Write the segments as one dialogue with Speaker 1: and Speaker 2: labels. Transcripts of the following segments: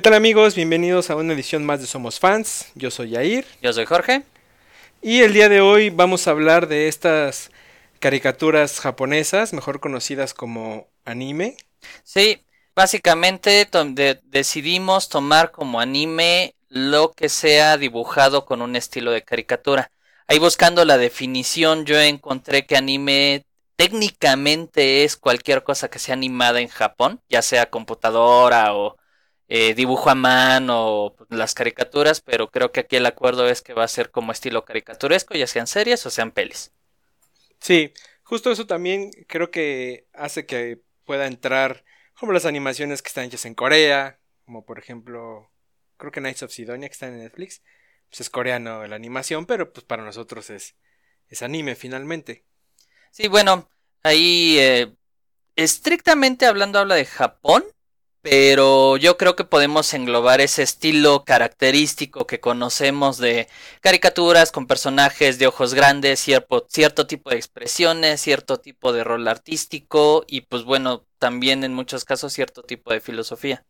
Speaker 1: ¿Qué tal amigos? Bienvenidos a una edición más de Somos Fans. Yo soy Yair.
Speaker 2: Yo soy Jorge.
Speaker 1: Y el día de hoy vamos a hablar de estas caricaturas japonesas, mejor conocidas como anime.
Speaker 2: Sí, básicamente decidimos tomar como anime lo que sea dibujado con un estilo de caricatura. Ahí buscando la definición yo encontré que anime técnicamente es cualquier cosa que sea animada en Japón, ya sea computadora o eh, dibujo a mano o las caricaturas, pero creo que aquí el acuerdo es que va a ser como estilo caricaturesco, ya sean series o sean pelis.
Speaker 1: Sí, justo eso también creo que hace que pueda entrar como las animaciones que están hechas en Corea, como por ejemplo, creo que Knights of Sidonia que está en Netflix, pues es coreano la animación, pero pues para nosotros es, es anime finalmente.
Speaker 2: Sí, bueno, ahí eh, estrictamente hablando habla de Japón, pero yo creo que podemos englobar ese estilo característico que conocemos de caricaturas con personajes de ojos grandes, cierto, cierto tipo de expresiones, cierto tipo de rol artístico y pues bueno, también en muchos casos cierto tipo de filosofía.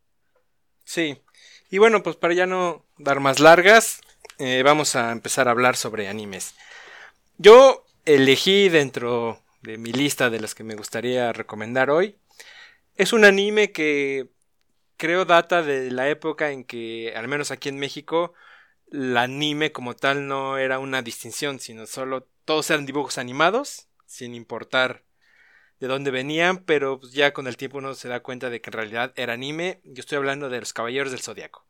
Speaker 1: Sí, y bueno, pues para ya no dar más largas, eh, vamos a empezar a hablar sobre animes. Yo elegí dentro de mi lista de las que me gustaría recomendar hoy. Es un anime que creo data de la época en que, al menos aquí en México, el anime como tal no era una distinción, sino solo todos eran dibujos animados, sin importar de dónde venían, pero pues, ya con el tiempo uno se da cuenta de que en realidad era anime. Yo estoy hablando de los Caballeros del Zodiaco.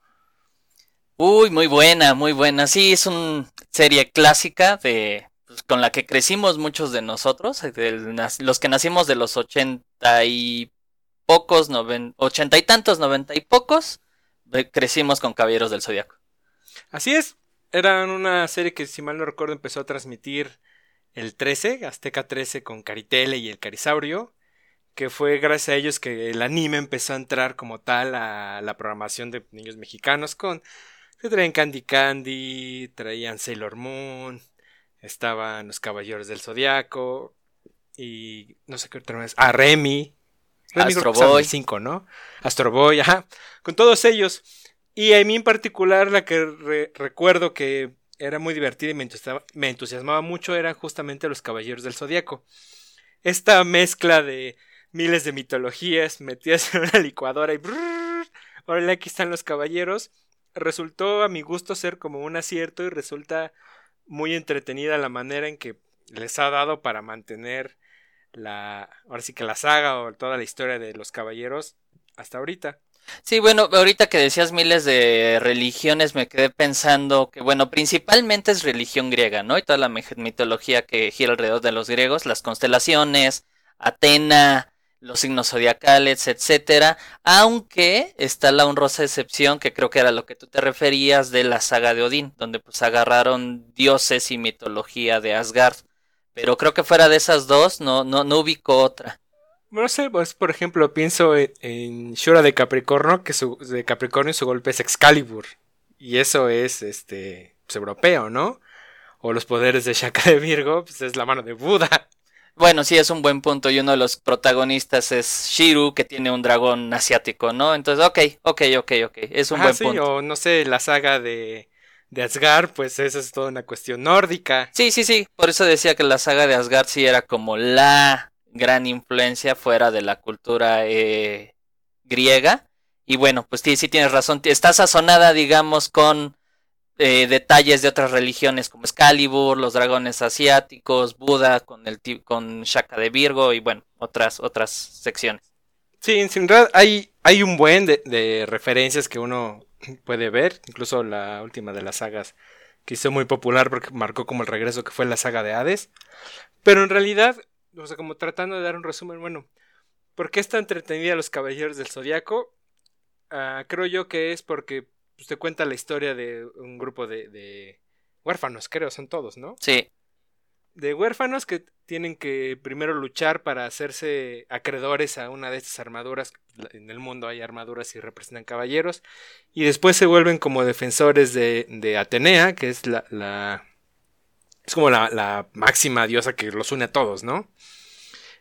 Speaker 2: Uy, muy buena, muy buena. Sí, es una serie clásica de pues, con la que crecimos muchos de nosotros, los que nacimos de los ochenta y pocos, ochenta y tantos, noventa y pocos, crecimos con Caballeros del Zodiaco.
Speaker 1: Así es, era una serie que si mal no recuerdo empezó a transmitir el 13, Azteca 13 con Caritele y el Carisaurio, que fue gracias a ellos que el anime empezó a entrar como tal a la programación de niños mexicanos con que traían Candy Candy, traían Sailor Moon, estaban los Caballeros del Zodiaco y no sé qué otra vez, a Remy,
Speaker 2: Astro Boy.
Speaker 1: 5, ¿no? Astro Boy, ajá. Con todos ellos. Y a mí en particular la que recuerdo que era muy divertida y me entusiasmaba, me entusiasmaba, mucho eran justamente los Caballeros del Zodíaco. Esta mezcla de miles de mitologías metidas en una licuadora y... Brrr, ahora aquí están los caballeros. Resultó a mi gusto ser como un acierto y resulta muy entretenida la manera en que les ha dado para mantener la, ahora sí que la saga o toda la historia de los caballeros hasta ahorita.
Speaker 2: Sí, bueno, ahorita que decías miles de religiones, me quedé pensando que, bueno, principalmente es religión griega, ¿no? Y toda la mitología que gira alrededor de los griegos, las constelaciones, Atena, los signos zodiacales, etcétera. Aunque está la honrosa excepción, que creo que era lo que tú te referías, de la saga de Odín, donde pues agarraron dioses y mitología de Asgard. Pero creo que fuera de esas dos no, no, no ubico otra.
Speaker 1: No sé, pues por ejemplo pienso en, Shura de Capricornio, que su, de Capricornio su golpe es Excalibur. Y eso es este pues, europeo, ¿no? O los poderes de Shaka de Virgo, pues es la mano de Buda.
Speaker 2: Bueno, sí, es un buen punto. Y uno de los protagonistas es Shiru, que tiene un dragón asiático, ¿no? Entonces, ok, ok, ok, ok. Es un buen
Speaker 1: sí,
Speaker 2: punto.
Speaker 1: O no sé, la saga de de Asgard, pues esa es toda una cuestión nórdica.
Speaker 2: Sí, sí, sí. Por eso decía que la saga de Asgard sí era como la gran influencia fuera de la cultura eh, griega. Y bueno, pues sí, sí tienes razón. Está sazonada, digamos, con eh, detalles de otras religiones como Excalibur, los dragones asiáticos, Buda con el con Shaka de Virgo y bueno, otras otras secciones.
Speaker 1: Sí, en realidad hay, hay un buen de, de referencias que uno puede ver, incluso la última de las sagas que hizo muy popular porque marcó como el regreso que fue la saga de Hades. Pero en realidad, o sea, como tratando de dar un resumen, bueno, ¿por qué está entretenida los Caballeros del Zodiaco? Ah, creo yo que es porque usted pues, cuenta la historia de un grupo de, de huérfanos, creo, son todos, ¿no?
Speaker 2: Sí
Speaker 1: de huérfanos que tienen que primero luchar para hacerse acreedores a una de estas armaduras. En el mundo hay armaduras y representan caballeros. Y después se vuelven como defensores de, de Atenea, que es la, es como la, máxima diosa que los une a todos, ¿no?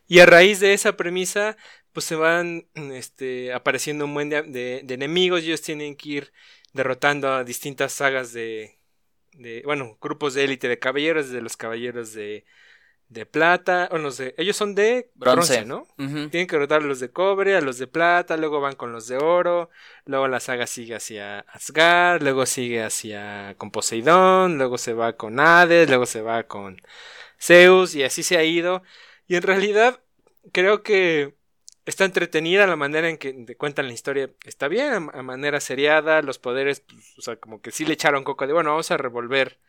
Speaker 1: Y a raíz de esa premisa, pues se van este, apareciendo un buen de, de, enemigos y ellos tienen que ir derrotando a distintas sagas de, de bueno, grupos de élite de caballeros, de los caballeros de, de plata, o no sé, ellos son de bronce, ¿no? Tienen que derrotar a los de cobre, a los de plata, luego van con los de oro, luego la saga sigue hacia Asgard, luego sigue hacia con Poseidón, luego se va con Hades, luego se va con Zeus y así se ha ido. Y en realidad creo que está entretenida la manera en que te cuentan la historia. Está bien, a, manera seriada, los poderes, pues, o sea, como que sí le echaron coco de, bueno, vamos a revolver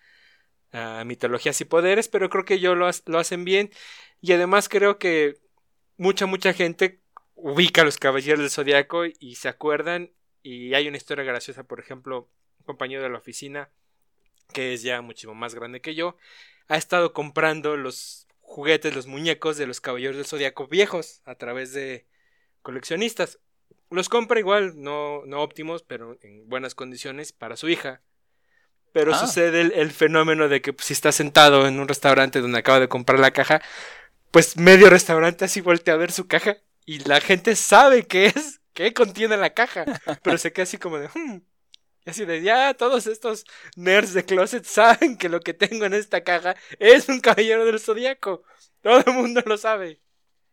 Speaker 1: a mitologías y poderes, pero creo que ellos lo, hacen bien. Y además creo que mucha, mucha gente ubica a los caballeros del zodiaco y se acuerdan. Y hay una historia graciosa, por ejemplo, un compañero de la oficina, que es ya muchísimo más grande que yo, ha estado comprando los juguetes, los muñecos de los caballeros del zodiaco viejos a través de coleccionistas. Los compra igual, no, no óptimos, pero en buenas condiciones para su hija. Pero ah. sucede el, fenómeno de que pues, si está sentado en un restaurante donde acaba de comprar la caja, pues medio restaurante así voltea a ver su caja y la gente sabe qué es, qué contiene la caja, pero se queda así como de, hmm". Y así de, ya todos estos nerds de closet saben que lo que tengo en esta caja es un caballero del zodiaco. Todo el mundo lo sabe.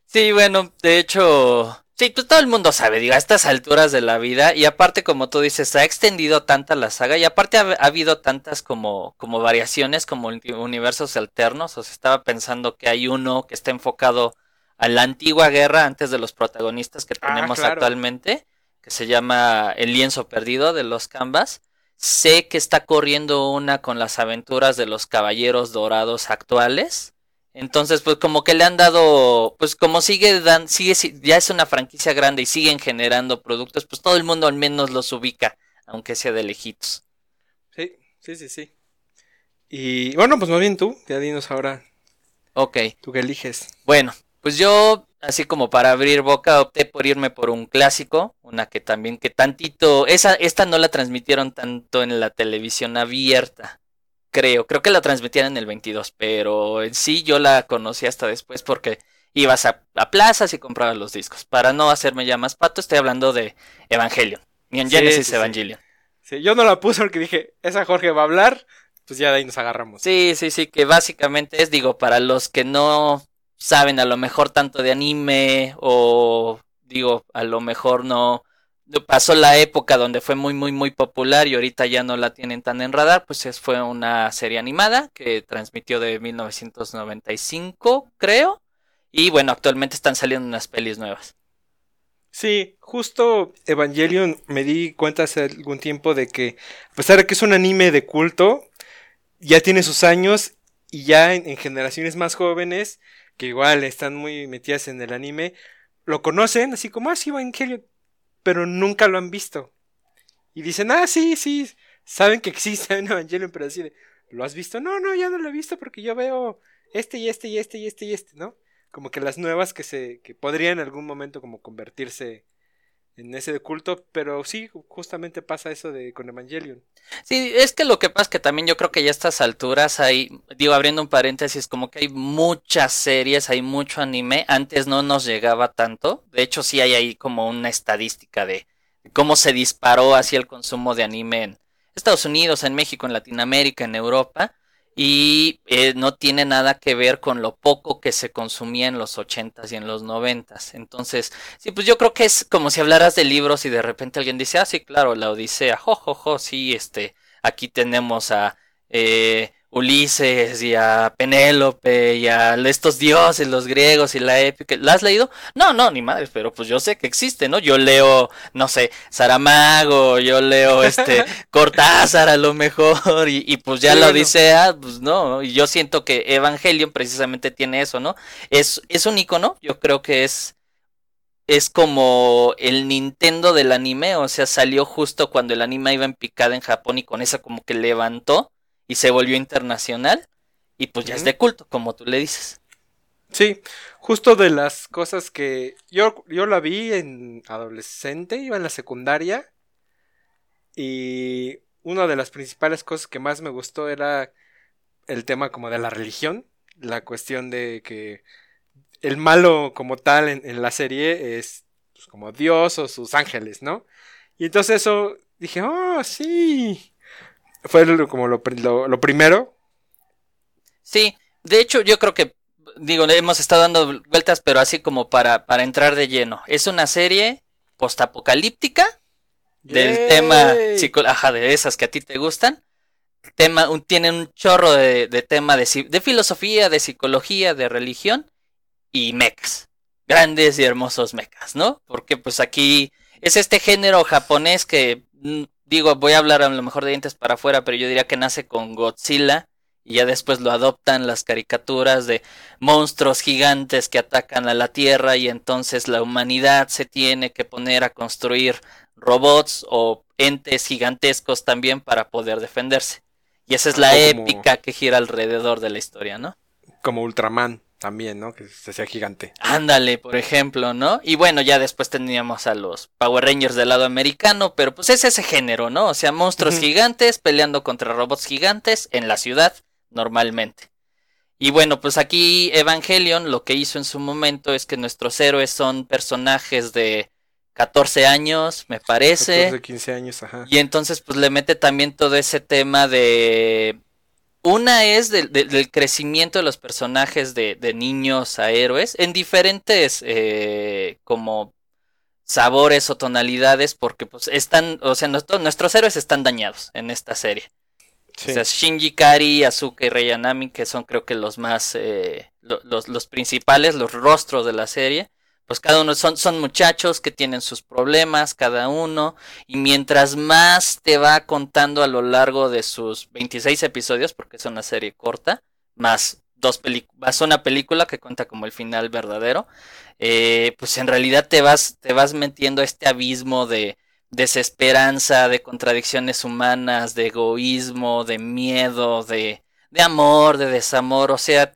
Speaker 2: Sí, bueno, de hecho, Sí, pues todo el mundo sabe, digo, a estas alturas de la vida, y aparte, como tú dices, ha extendido tanta la saga, y aparte ha, habido tantas como, como variaciones, como universos alternos, o sea, estaba pensando que hay uno que está enfocado a la antigua guerra antes de los protagonistas que ah, tenemos actualmente, que se llama El lienzo perdido de los Canvas. Sé que está corriendo una con las aventuras de los caballeros dorados actuales entonces, pues como que le han dado, pues como sigue dan, sigue ya es una franquicia grande y siguen generando productos, pues todo el mundo al menos los ubica, aunque sea de lejitos.
Speaker 1: Sí, sí, sí, sí. Y bueno, pues más bien tú, ya dinos ahora.
Speaker 2: Ok.
Speaker 1: ¿Tú qué eliges?
Speaker 2: Bueno, pues yo, así como para abrir boca, opté por irme por un clásico, una que también, que tantito, esa, esta no la transmitieron tanto en la televisión abierta creo. Creo que la transmitían en el 22, pero en sí yo la conocí hasta después porque ibas a, plazas y comprabas los discos. Para no hacerme ya más pato, estoy hablando de Evangelion. Y en Genesis Evangelion.
Speaker 1: Sí. yo no la puse porque dije, esa Jorge va a hablar, pues ya de ahí nos agarramos.
Speaker 2: Sí, sí, sí, que básicamente es, digo, para los que no saben a lo mejor tanto de anime o digo, a lo mejor no pasó la época donde fue muy muy muy popular y ahorita ya no la tienen tan en radar, pues fue una serie animada que transmitió de 1995, creo. Y bueno, actualmente están saliendo unas pelis nuevas.
Speaker 1: Sí, justo Evangelion me di cuenta hace algún tiempo de que, a pesar de que es un anime de culto, ya tiene sus años y ya en, generaciones más jóvenes, que igual están muy metidas en el anime, lo conocen, así como, ah, sí, Evangelion, pero nunca lo han visto. Y dicen, ah, sí, sí, saben que existe un Evangelion, pero así ¿lo has visto? No, no, ya no lo he visto porque yo veo este y este y este y este y este, ¿no? Como que las nuevas que se, que podrían en algún momento como convertirse en ese culto, pero sí, justamente pasa eso de con Evangelion.
Speaker 2: Sí, es que lo que pasa es que también yo creo que ya a estas alturas hay, digo, abriendo un paréntesis, como que hay muchas series, hay mucho anime, antes no nos llegaba tanto, de hecho sí hay ahí como una estadística de cómo se disparó hacia el consumo de anime en Estados Unidos, en México, en Latinoamérica, en Europa, y eh, no tiene nada que ver con lo poco que se consumía en los ochentas y en los noventas. Entonces, sí, pues yo creo que es como si hablaras de libros y de repente alguien dice, ah, sí, claro, la Odisea, jojojo, jo, jo, sí, este, aquí tenemos a eh, Ulises y a Penélope y a estos dioses, los griegos y la épica. ¿La has leído? No, no, ni madre, pero pues yo sé que existe, ¿no? Yo leo, no sé, Saramago, yo leo este Cortázar a lo mejor y, pues ya la Odisea, pues no, y yo siento que Evangelion precisamente tiene eso, ¿no? Es, es un icono, yo creo que es es como el Nintendo del anime, o sea, salió justo cuando el anime iba en picada en Japón y con eso como que levantó y se volvió internacional y pues ya es de culto, como tú le dices.
Speaker 1: Sí, justo de las cosas que yo, yo la vi en adolescente, iba en la secundaria y una de las principales cosas que más me gustó era el tema como de la religión, la cuestión de que el malo como tal en, la serie es pues, como Dios o sus ángeles, ¿no? Y entonces eso dije, oh, sí. Fue como lo, lo, primero.
Speaker 2: Sí, de hecho yo creo que, digo, hemos estado dando vueltas, pero así como para, para entrar de lleno. Es una serie postapocalíptica del tema ajá, de esas que a ti te gustan. Tema, un, tienen un chorro de, de tema de, de, filosofía, de psicología, de religión y mechas. Grandes y hermosos mechas, ¿no? Porque pues aquí es este género japonés que, mm, digo, voy a hablar a lo mejor de dientes para afuera, pero yo diría que nace con Godzilla y ya después lo adoptan las caricaturas de monstruos gigantes que atacan a la Tierra y entonces la humanidad se tiene que poner a construir robots o entes gigantescos también para poder defenderse. Y esa es la épica que gira alrededor de la historia, ¿no?
Speaker 1: Como Ultraman también, ¿no? Que se hacía gigante.
Speaker 2: Ándale, por ejemplo, ¿no? Y bueno, ya después teníamos a los Power Rangers del lado americano, pero pues es ese género, ¿no? O sea, monstruos gigantes peleando contra robots gigantes en la ciudad, normalmente. Y bueno, pues aquí Evangelion lo que hizo en su momento es que nuestros héroes son personajes de 14 años, me parece.
Speaker 1: 14, 15 años, ajá.
Speaker 2: Y entonces pues le mete también todo ese tema de... Una es del crecimiento de los personajes de, niños a héroes en diferentes eh, como sabores o tonalidades porque pues están, o sea, nuestros héroes están dañados en esta serie. O sea, Shinji Kari, Asuka y Reyanami, que son creo que los más, eh, los, los principales, los rostros de la serie pues cada uno son, son muchachos que tienen sus problemas, cada uno, y mientras más te va contando a lo largo de sus 26 episodios, porque es una serie corta, más dos películas, una película que cuenta como el final verdadero, eh, pues en realidad te vas, te vas metiendo a este abismo de desesperanza, de contradicciones humanas, de egoísmo, de miedo, de, de amor, de desamor, o sea,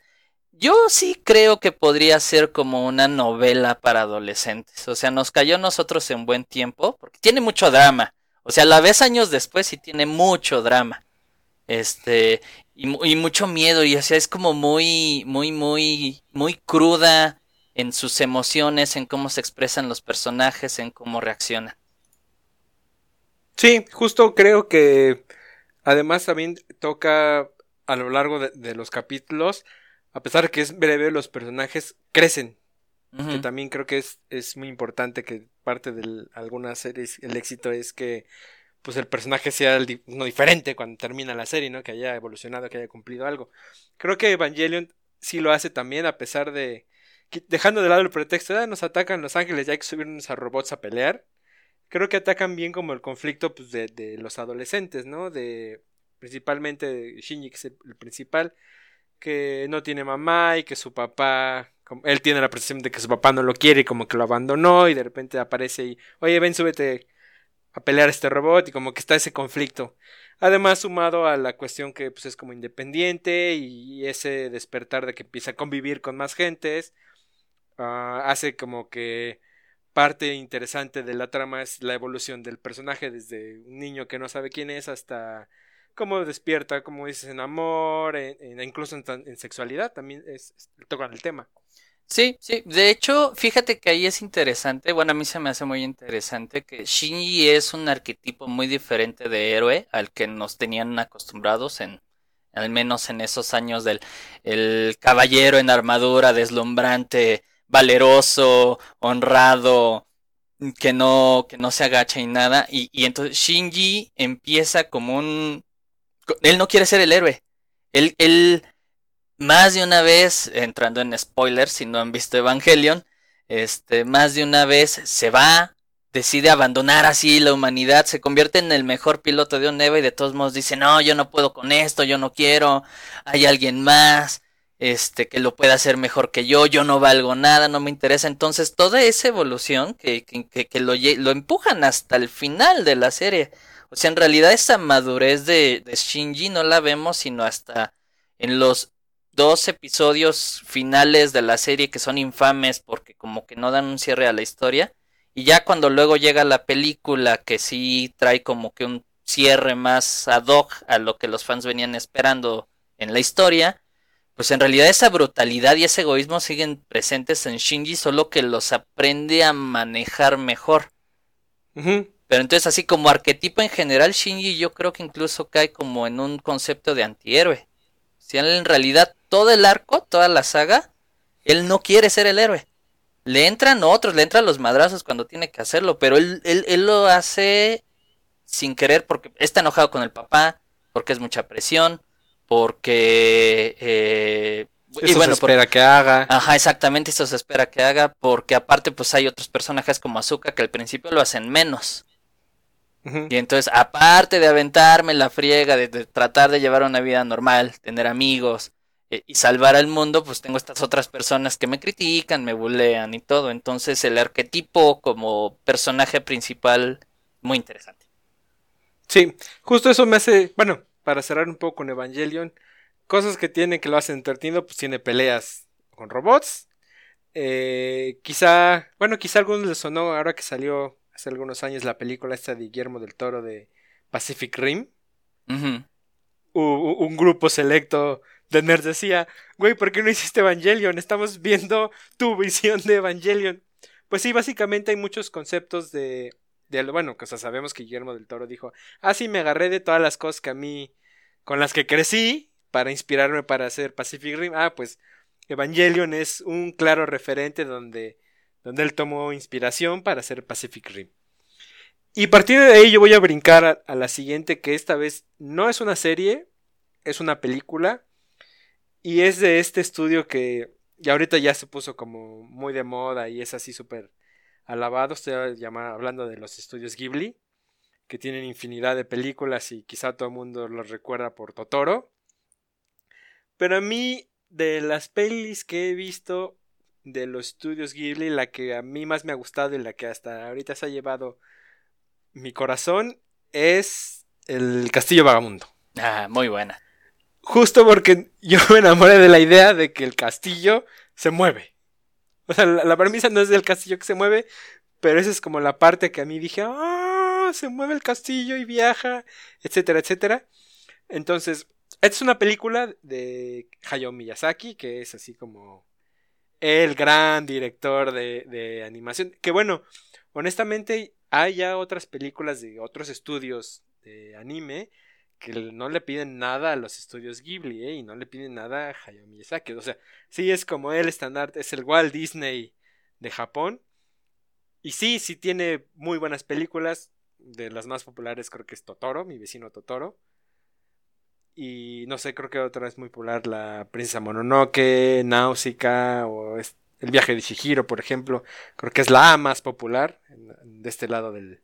Speaker 2: yo sí creo que podría ser como una novela para adolescentes. O sea, nos cayó a nosotros en buen tiempo, porque tiene mucho drama. O sea, la ves años después y tiene mucho drama. Este, y, mucho miedo, y o sea, es como muy, muy, muy, muy cruda en sus emociones, en cómo se expresan los personajes, en cómo reaccionan.
Speaker 1: Sí, justo creo que además también toca a lo largo de los capítulos a pesar de que es breve, los personajes crecen. Que también creo que es, es muy importante que parte de algunas series el éxito es que pues el personaje sea no diferente cuando termina la serie, ¿no? Que haya evolucionado, que haya cumplido algo. Creo que Evangelion sí lo hace también, a pesar de. Dejando de lado el pretexto, ah, nos atacan los ángeles, ya hay que subirnos a robots a pelear. Creo que atacan bien como el conflicto pues, de, de los adolescentes, ¿no? De. Principalmente Shinji, que es el principal que no tiene mamá y que su papá, él tiene la percepción de que su papá no lo quiere y como que lo abandonó y de repente aparece y, oye, ven, súbete a pelear este robot y como que está ese conflicto. Además, sumado a la cuestión que pues, es como independiente y ese despertar de que empieza a convivir con más gentes, ah, hace como que parte interesante de la trama es la evolución del personaje desde un niño que no sabe quién es hasta cómo despierta, como dices, en amor, incluso en, sexualidad, también es, tocan el tema.
Speaker 2: Sí, sí, de hecho, fíjate que ahí es interesante, bueno, a mí se me hace muy interesante que Shinji es un arquetipo muy diferente de héroe al que nos tenían acostumbrados en, al menos en esos años del el caballero en armadura, deslumbrante, valeroso, honrado, que no, que no se agacha y nada, y entonces Shinji empieza como un él no quiere ser el héroe. Él, más de una vez, entrando en spoilers, si no han visto Evangelion, este, más de una vez se va, decide abandonar así la humanidad, se convierte en el mejor piloto de un EVA y de todos modos dice, no, yo no puedo con esto, yo no quiero, hay alguien más, este, que lo pueda hacer mejor que yo, yo no valgo nada, no me interesa. Entonces, toda esa evolución que, que, que, lo empujan hasta el final de la serie o sea, en realidad esa madurez de, Shinji no la vemos sino hasta en los dos episodios finales de la serie que son infames porque como que no dan un cierre a la historia. Y ya cuando luego llega la película que sí trae como que un cierre más ad hoc a lo que los fans venían esperando en la historia, pues en realidad esa brutalidad y ese egoísmo siguen presentes en Shinji, solo que los aprende a manejar mejor. Pero entonces así como arquetipo en general, Shinji yo creo que incluso cae como en un concepto de antihéroe. Si en realidad todo el arco, toda la saga, él no quiere ser el héroe. Le entran otros, le entran los madrazos cuando tiene que hacerlo, pero él, él, lo hace sin querer porque está enojado con el papá, porque es mucha presión, porque...
Speaker 1: Eh, y bueno, se espera que haga.
Speaker 2: Ajá, exactamente, eso se espera que haga, porque aparte pues hay otros personajes como Azuka que al principio lo hacen menos. Y entonces, aparte de aventarme la friega, de, tratar de llevar una vida normal, tener amigos, eh, y salvar al mundo, pues tengo estas otras personas que me critican, me bulean y todo. Entonces el arquetipo como personaje principal, muy interesante.
Speaker 1: Sí, justo eso me hace, bueno, para cerrar un poco con Evangelion, cosas que tiene que lo hacen entretenido, pues tiene peleas con robots. Eh, quizá, bueno, quizá a algunos les sonó ahora que salió hace algunos años la película esta de Guillermo del Toro de Pacific Rim. un grupo selecto de nerds decía, güey, ¿por qué no hiciste Evangelion? Estamos viendo tu visión de Evangelion. Pues sí, básicamente hay muchos conceptos de, de bueno, que o sea, sabemos que Guillermo del Toro dijo, ah, sí, me agarré de todas las cosas que a mí, con las que crecí, para inspirarme para hacer Pacific Rim. Ah, pues Evangelion es un claro referente donde, donde él tomó inspiración para hacer Pacific Rim. Y partir de ahí yo voy a brincar a la siguiente, que esta vez no es una serie, es una película y es de este estudio que ya ahorita ya se puso como muy de moda y es así súper alabado. Estoy hablando de los estudios Ghibli, que tienen infinidad de películas y quizá todo el mundo los recuerda por Totoro. Pero a mí, de las pelis que he visto de los estudios Ghibli, la que a mí más me ha gustado y la que hasta ahorita se ha llevado mi corazón es El Castillo Vagamundo.
Speaker 2: Ah, muy buena.
Speaker 1: Justo porque yo me enamoré de la idea de que el castillo se mueve. O sea, la, premisa no es del castillo que se mueve, pero esa es como la parte que a mí dije, ah, se mueve el castillo y viaja, etcétera, etcétera. Entonces, esta es una película de Hayao Miyazaki, que es así como el gran director de, de animación. Que bueno, honestamente, hay ya otras películas de otros estudios de anime que no le piden nada a los estudios Ghibli, ¿eh? Y no le piden nada a Hayao Miyazaki. O sea, sí es como el estándar, es el Walt Disney de Japón. Y sí, sí tiene muy buenas películas. De las más populares creo que es Totoro, mi vecino Totoro. Y no sé, creo que otra es muy popular la Princesa Mononoke, Náusica o El viaje de Shihiro, por ejemplo. Creo que es la más popular de este lado del,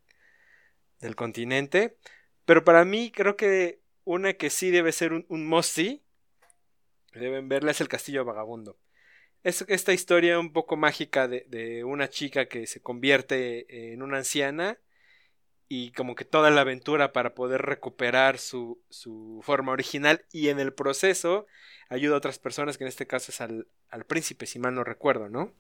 Speaker 1: del continente. Pero para mí creo que una que sí debe ser un, un deben verla, es El Castillo Vagabundo. Es esta historia un poco mágica de, de una chica que se convierte en una anciana y como que toda la aventura para poder recuperar su, su, forma original y en el proceso ayuda a otras personas, que en este caso es al, al príncipe, si mal no recuerdo, ¿no?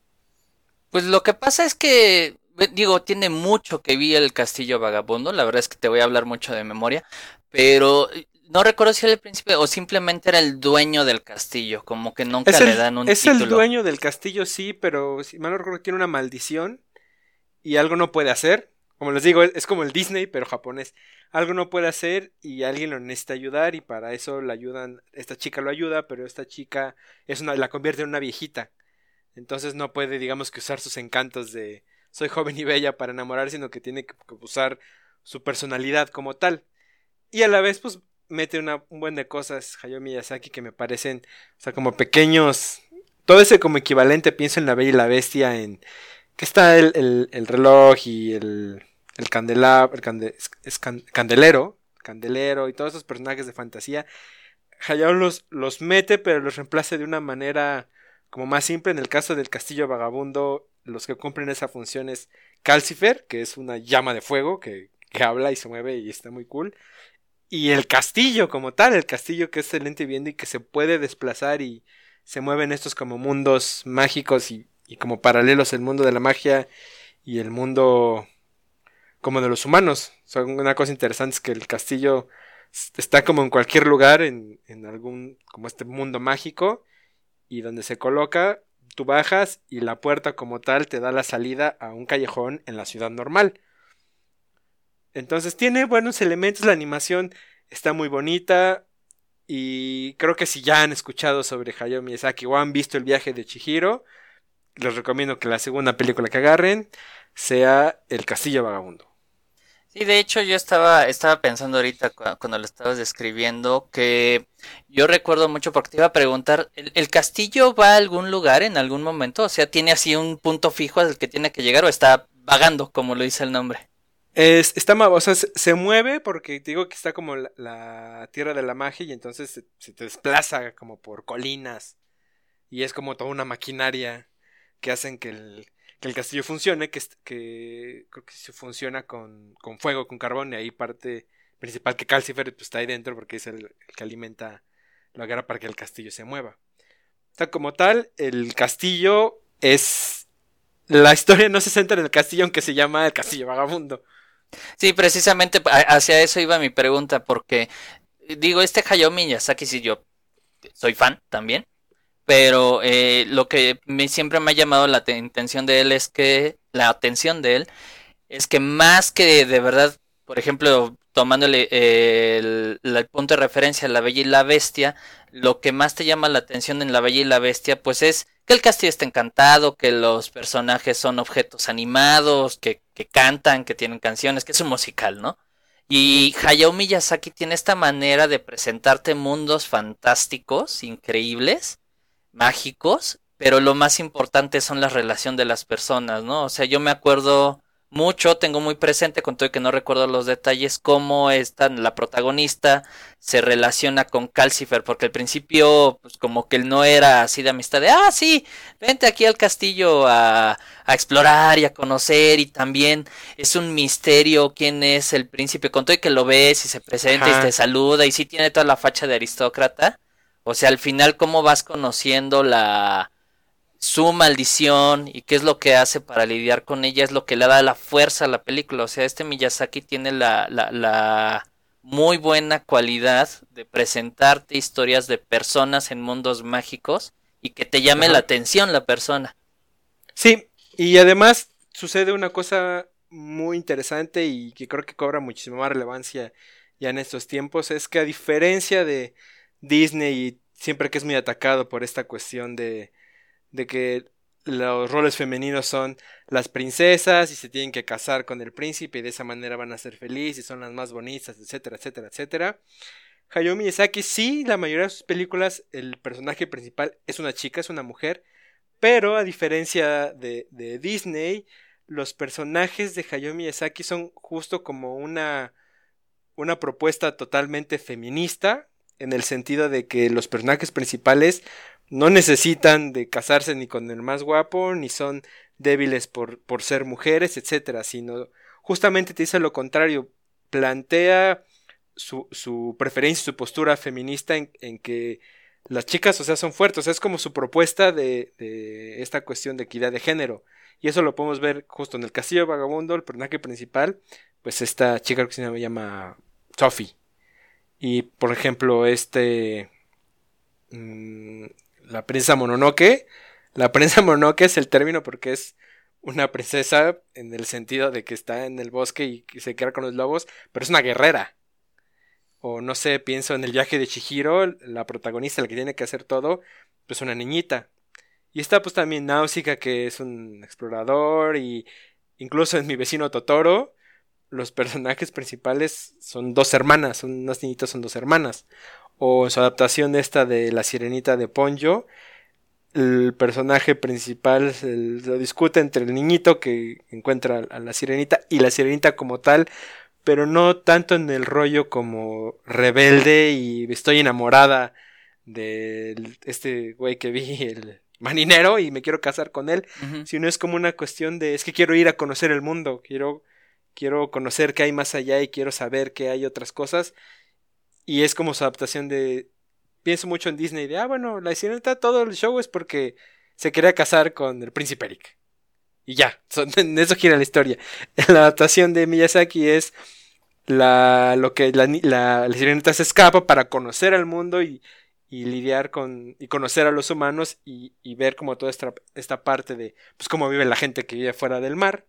Speaker 2: Pues lo que pasa es que digo, tiene mucho que vi el Castillo Vagabundo, la verdad es que te voy a hablar mucho de memoria, pero eh, no recuerdo si era el príncipe o simplemente era el dueño del castillo, como que nunca le dan un
Speaker 1: es Es el dueño del castillo, sí, pero si mal no recuerdo tiene una maldición y algo no puede hacer. Como les digo, es como el Disney, pero japonés. Algo no puede hacer y alguien lo necesita ayudar y para eso la ayudan, esta chica lo ayuda, pero esta chica es una, la convierte en una viejita. Entonces no puede, digamos que usar sus encantos de, soy joven y bella para enamorar, sino que tiene que, usar su personalidad como tal. Y a la vez, pues, mete una, un buen de cosas Hayao Miyazaki que me parecen, o sea, como pequeños, todo ese como equivalente, pienso en La Bella y la Bestia, en que está el, el, reloj y el, el candelabro, el candelero, candelero y todos esos personajes de fantasía. Hayao los, mete, pero los reemplaza de una manera como más simple. En el caso del castillo vagabundo, los que cumplen esa función es Calcifer, que es una llama de fuego que, habla y se mueve y está muy cool. Y el castillo como tal, el castillo que es excelente viendo y que se puede desplazar y se mueven estos como mundos mágicos y como paralelos el mundo de la magia y el mundo como de los humanos. son una cosa interesante es que el castillo está como en cualquier lugar, en, en algún, como este mundo mágico, y donde se coloca, tú bajas y la puerta como tal te da la salida a un callejón en la ciudad normal. Entonces tiene buenos elementos, la animación está muy bonita y creo que si ya han escuchado sobre Hayao Miyazaki o han visto el viaje de Chihiro, les recomiendo que la segunda película que agarren sea El Castillo Vagabundo.
Speaker 2: Sí, de hecho yo estaba, estaba pensando ahorita cuando lo estabas describiendo que yo recuerdo mucho porque te iba a preguntar, ¿el, castillo va a algún lugar en algún momento? O sea, ¿tiene así un punto fijo al que tiene que llegar o está vagando, como lo dice el nombre?
Speaker 1: Es, está, o sea, se, mueve porque te digo que está como la, tierra de la magia y entonces se, se, desplaza como por colinas y es como toda una maquinaria que hacen que el, que el castillo funcione, que, creo que se funciona con, con, fuego, con carbón, y ahí parte principal que Calcifer pues, está ahí dentro porque es el, que alimenta la guerra para que el castillo se mueva. O sea, como tal, el castillo es... La historia no se centra en el castillo, aunque se llama el castillo vagabundo.
Speaker 2: Sí, precisamente hacia eso iba mi pregunta, porque digo, este Hayao Miyazaki, si yo soy fan también, pero eh, lo que me, siempre me ha llamado la atención de él es que, la atención de él, es que más que de, verdad, por ejemplo, tomándole eh, el, punto de referencia a La Bella y la Bestia, lo que más te llama la atención en La Bella y la Bestia, pues es que el castillo está encantado, que los personajes son objetos animados, que, que cantan, que tienen canciones, que es un musical, ¿no? Y Hayao Miyazaki tiene esta manera de presentarte mundos fantásticos, increíbles, mágicos, pero lo más importante son la relación de las personas, ¿no? O sea, yo me acuerdo mucho, tengo muy presente, con todo que no recuerdo los detalles, cómo esta, la protagonista se relaciona con Calcifer, porque al principio, pues como que él no era así de amistad, de, ah, sí, vente aquí al castillo a, a explorar y a conocer, y también es un misterio quién es el príncipe, con todo que lo ves y se presenta y te saluda, y sí tiene toda la facha de aristócrata, o sea, al final, ¿cómo vas conociendo la su maldición y qué es lo que hace para lidiar con ella? Es lo que le da la fuerza a la película. O sea, este Miyazaki tiene la, la, la muy buena cualidad de presentarte historias de personas en mundos mágicos y que te llame la atención la persona.
Speaker 1: Sí, y además sucede una cosa muy interesante y que creo que cobra muchísima relevancia ya en estos tiempos, es que a diferencia de Disney siempre que es muy atacado por esta cuestión de, de que los roles femeninos son las princesas y se tienen que casar con el príncipe y de esa manera van a ser felices y son las más bonitas, etcétera, etcétera, etcétera. Hayao Miyazaki sí, la mayoría de sus películas el personaje principal es una chica, es una mujer, pero a diferencia de, de Disney, los personajes de Hayao Miyazaki son justo como una una propuesta totalmente feminista, en el sentido de que los personajes principales no necesitan de casarse ni con el más guapo, ni son débiles por, por ser mujeres, etcétera, sino justamente te dice lo contrario, plantea su, su preferencia, su postura feminista en, en, que las chicas, o sea, son fuertes, es como su propuesta de, de esta cuestión de equidad de género. Y eso lo podemos ver justo en el Castillo Vagabundo, el personaje principal, pues esta chica que se llama Sophie. Y por ejemplo, este. Mm, la princesa Mononoke. La princesa Mononoke es el término porque es una princesa en el sentido de que está en el bosque y se queda con los lobos, pero es una guerrera. O no sé, pienso en el viaje de Chihiro, la protagonista, la que tiene que hacer todo, pues una niñita. Y está pues también Náusica, que es un explorador, y incluso en mi vecino Totoro, los personajes principales son dos hermanas, son unas niñitas son dos hermanas. O su adaptación esta de La Sirenita de Ponyo, el personaje principal lo discute entre el niñito que encuentra a la sirenita y la sirenita como tal, pero no tanto en el rollo como rebelde y estoy enamorada de este güey que vi, el marinero, y me quiero casar con él, sino es como una cuestión de es que quiero ir a conocer el mundo, quiero quiero conocer qué hay más allá y quiero saber que hay otras cosas. Y es como su adaptación de... Pienso mucho en Disney de, ah, bueno, la sirenita todo el show es porque se quería casar con el príncipe Eric. Y ya, en eso gira la historia. La adaptación de Miyazaki es la, lo que la, la, se escapa para conocer al mundo y, y lidiar con y conocer a los humanos y, y ver como toda esta, esta, parte de pues cómo vive la gente que vive fuera del mar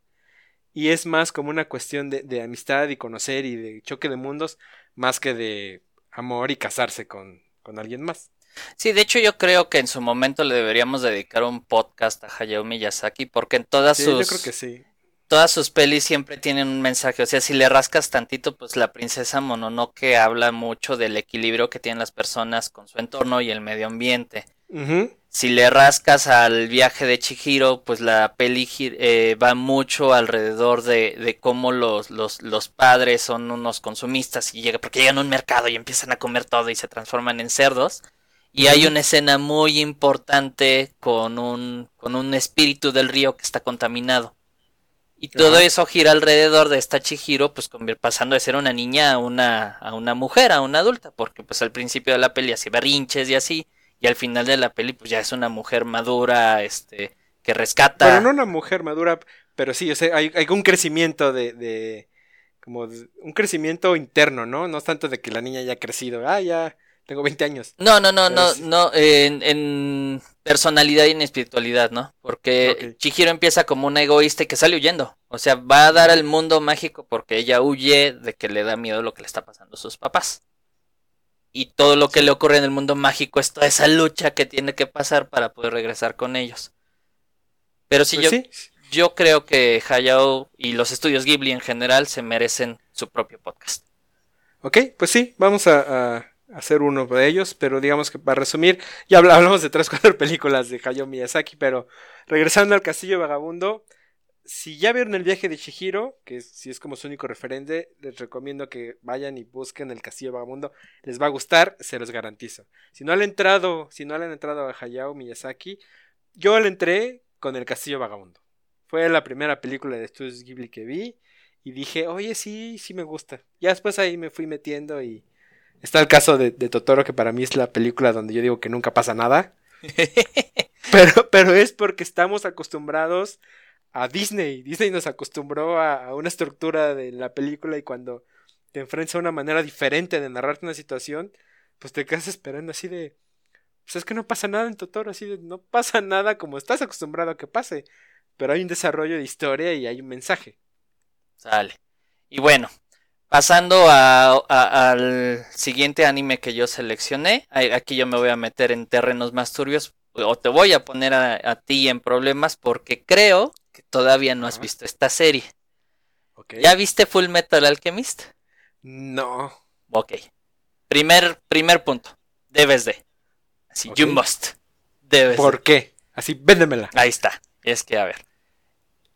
Speaker 1: y es más como una cuestión de, de, amistad y conocer y de choque de mundos más que de amor y casarse con, con alguien más.
Speaker 2: Sí, de hecho yo creo que en su momento le deberíamos dedicar un podcast a Hayao Miyazaki porque en todas
Speaker 1: sí,
Speaker 2: sus
Speaker 1: yo creo que sí
Speaker 2: todas sus pelis siempre tienen un mensaje. O sea, si le rascas tantito, pues la princesa Mononoke habla mucho del equilibrio que tienen las personas con su entorno y el medio ambiente. Si le rascas al viaje de Chihiro, pues la peli eh, va mucho alrededor de, de cómo los, los, los, padres son unos consumistas y llega, porque llegan a un mercado y empiezan a comer todo y se transforman en cerdos. Y hay una escena muy importante con un, con un espíritu del río que está contaminado. Y todo eso gira alrededor de esta Chihiro, pues pasando de ser una niña a una, a una mujer, a una adulta, porque pues al principio de la peli hacía berrinches y así, y al final de la peli pues ya es una mujer madura, este, que rescata.
Speaker 1: Pero no una mujer madura, pero sí, o sea, hay, hay un crecimiento de, de como un crecimiento interno, ¿no? No es tanto de que la niña haya crecido, ah, ya, tengo 20 años.
Speaker 2: No, no, no, no, no, en, en, personalidad y en espiritualidad, ¿no? Porque okay. Chihiro empieza como una egoísta y que sale huyendo. O sea, va a dar al mundo mágico porque ella huye de que le da miedo lo que le está pasando a sus papás. Y todo lo que le ocurre en el mundo mágico es toda esa lucha que tiene que pasar para poder regresar con ellos. Pero sí, pues yo, sí. yo creo que Hayao y los estudios Ghibli en general se merecen su propio podcast.
Speaker 1: Ok, pues sí, vamos a, a hacer uno de ellos, pero digamos que para resumir, ya hablamos de tres, cuatro películas de Hayao Miyazaki, pero regresando al Castillo Vagabundo, si ya vieron el viaje de Chihiro, que si es como su único referente, les recomiendo que vayan y busquen el Castillo Vagabundo, les va a gustar, se los garantizo. Si no han entrado, si no han entrado a Hayao Miyazaki, yo le entré con el Castillo Vagabundo. Fue la primera película de Estudios Ghibli que vi y dije, oye, sí, sí me gusta. Ya después ahí me fui metiendo y Está el caso de, de, Totoro, que para mí es la película donde yo digo que nunca pasa nada. pero, pero es porque estamos acostumbrados a Disney. Disney nos acostumbró a, a, una estructura de la película y cuando te enfrentas a una manera diferente de narrarte una situación, pues te quedas esperando así de... Pues es que no pasa nada en Totoro, así de... No pasa nada como estás acostumbrado a que pase. Pero hay un desarrollo de historia y hay un mensaje.
Speaker 2: Sale. Y bueno, Pasando a, al siguiente anime que yo seleccioné, aquí yo me voy a meter en terrenos más turbios o te voy a poner a, a ti en problemas porque creo que todavía no has visto esta serie.
Speaker 1: Okay.
Speaker 2: ¿Ya viste Full Metal Alchemist?
Speaker 1: No.
Speaker 2: Ok. Primer, primer punto. Debes de. Así, okay. you must. Debes
Speaker 1: ¿Por
Speaker 2: de.
Speaker 1: qué? Así, véndemela.
Speaker 2: Ahí está. Es que, a ver.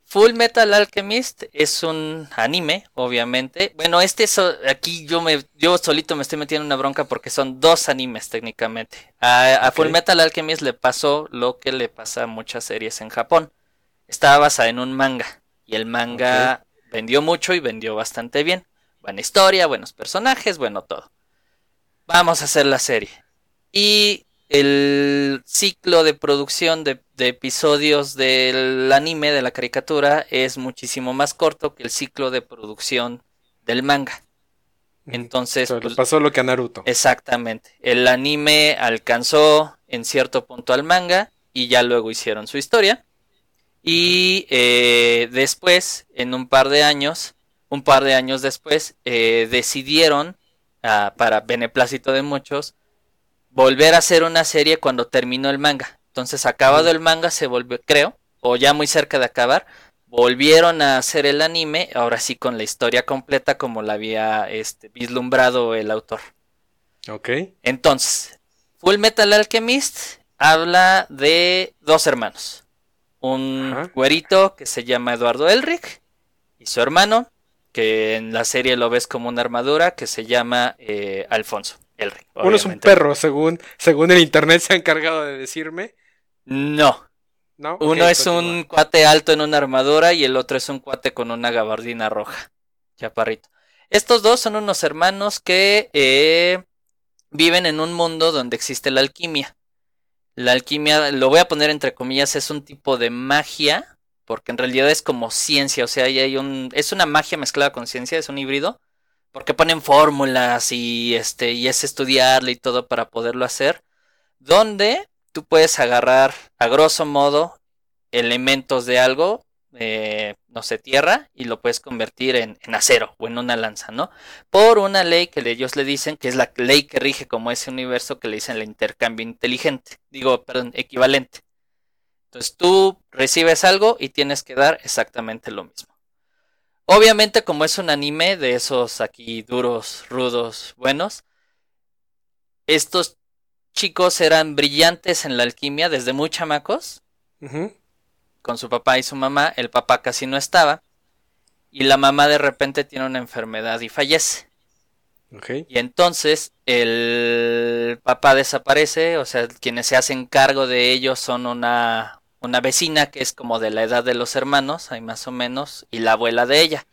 Speaker 2: Full Metal Alchemist es un anime, obviamente. Bueno, este es, aquí yo me yo solito me estoy metiendo en una bronca porque son dos animes técnicamente. A, a okay. Full Metal Alchemist le pasó lo que le pasa a muchas series en Japón. Estaba basada en un manga y el manga okay. vendió mucho y vendió bastante bien. Buena historia, buenos personajes, bueno todo. Vamos a hacer la serie. Y el ciclo de producción de, de, episodios del anime, de la caricatura, es muchísimo más corto que el ciclo de producción del manga. Entonces,
Speaker 1: pues, pasó lo que a Naruto.
Speaker 2: Exactamente. El anime alcanzó en cierto punto al manga y ya luego hicieron su historia. Y eh, después, en un par de años, un par de años después, eh, decidieron, uh, para beneplácito de muchos, volver a hacer una serie cuando terminó el manga. Entonces, acabado el manga, se volvió, creo, o ya muy cerca de acabar, volvieron a hacer el anime, ahora sí con la historia completa como la había este, vislumbrado el autor.
Speaker 1: Ok.
Speaker 2: Entonces, Full Metal Alchemist habla de dos hermanos. Un Ajá. güerito que se llama Eduardo Elric y su hermano, que en la serie lo ves como una armadura, que se llama eh, Alfonso. Elric,
Speaker 1: Uno es un perro, según, según el internet se ha encargado de decirme.
Speaker 2: No.
Speaker 1: ¿No?
Speaker 2: Uno okay, es continúa. un cuate alto en una armadura y el otro es un cuate con una gabardina roja. Chaparrito. Estos dos son unos hermanos que eh, viven en un mundo donde existe la alquimia. La alquimia, lo voy a poner entre comillas, es un tipo de magia, porque en realidad es como ciencia, o sea, hay un, es una magia mezclada con ciencia, es un híbrido porque ponen fórmulas y este y es estudiarle y todo para poderlo hacer. donde tú puedes agarrar a grosso modo elementos de algo, eh, no sé, tierra, y lo puedes convertir en, acero o en una lanza, ¿no? Por una ley que ellos le dicen, que es la ley que rige como ese universo que le dicen el intercambio inteligente, digo, perdón, equivalente. Entonces tú recibes algo y tienes que dar exactamente lo mismo. Obviamente como es un anime de esos aquí duros, rudos, buenos, estos chicos eran brillantes en la alquimia desde muy chamacos. Con su papá y su mamá. El papá casi no estaba. Y la mamá de repente tiene una enfermedad y fallece. Y entonces el papá desaparece. O sea, quienes se hacen cargo de ellos son una, una vecina que es como de la edad de los hermanos, hay más o menos, y la abuela de ella.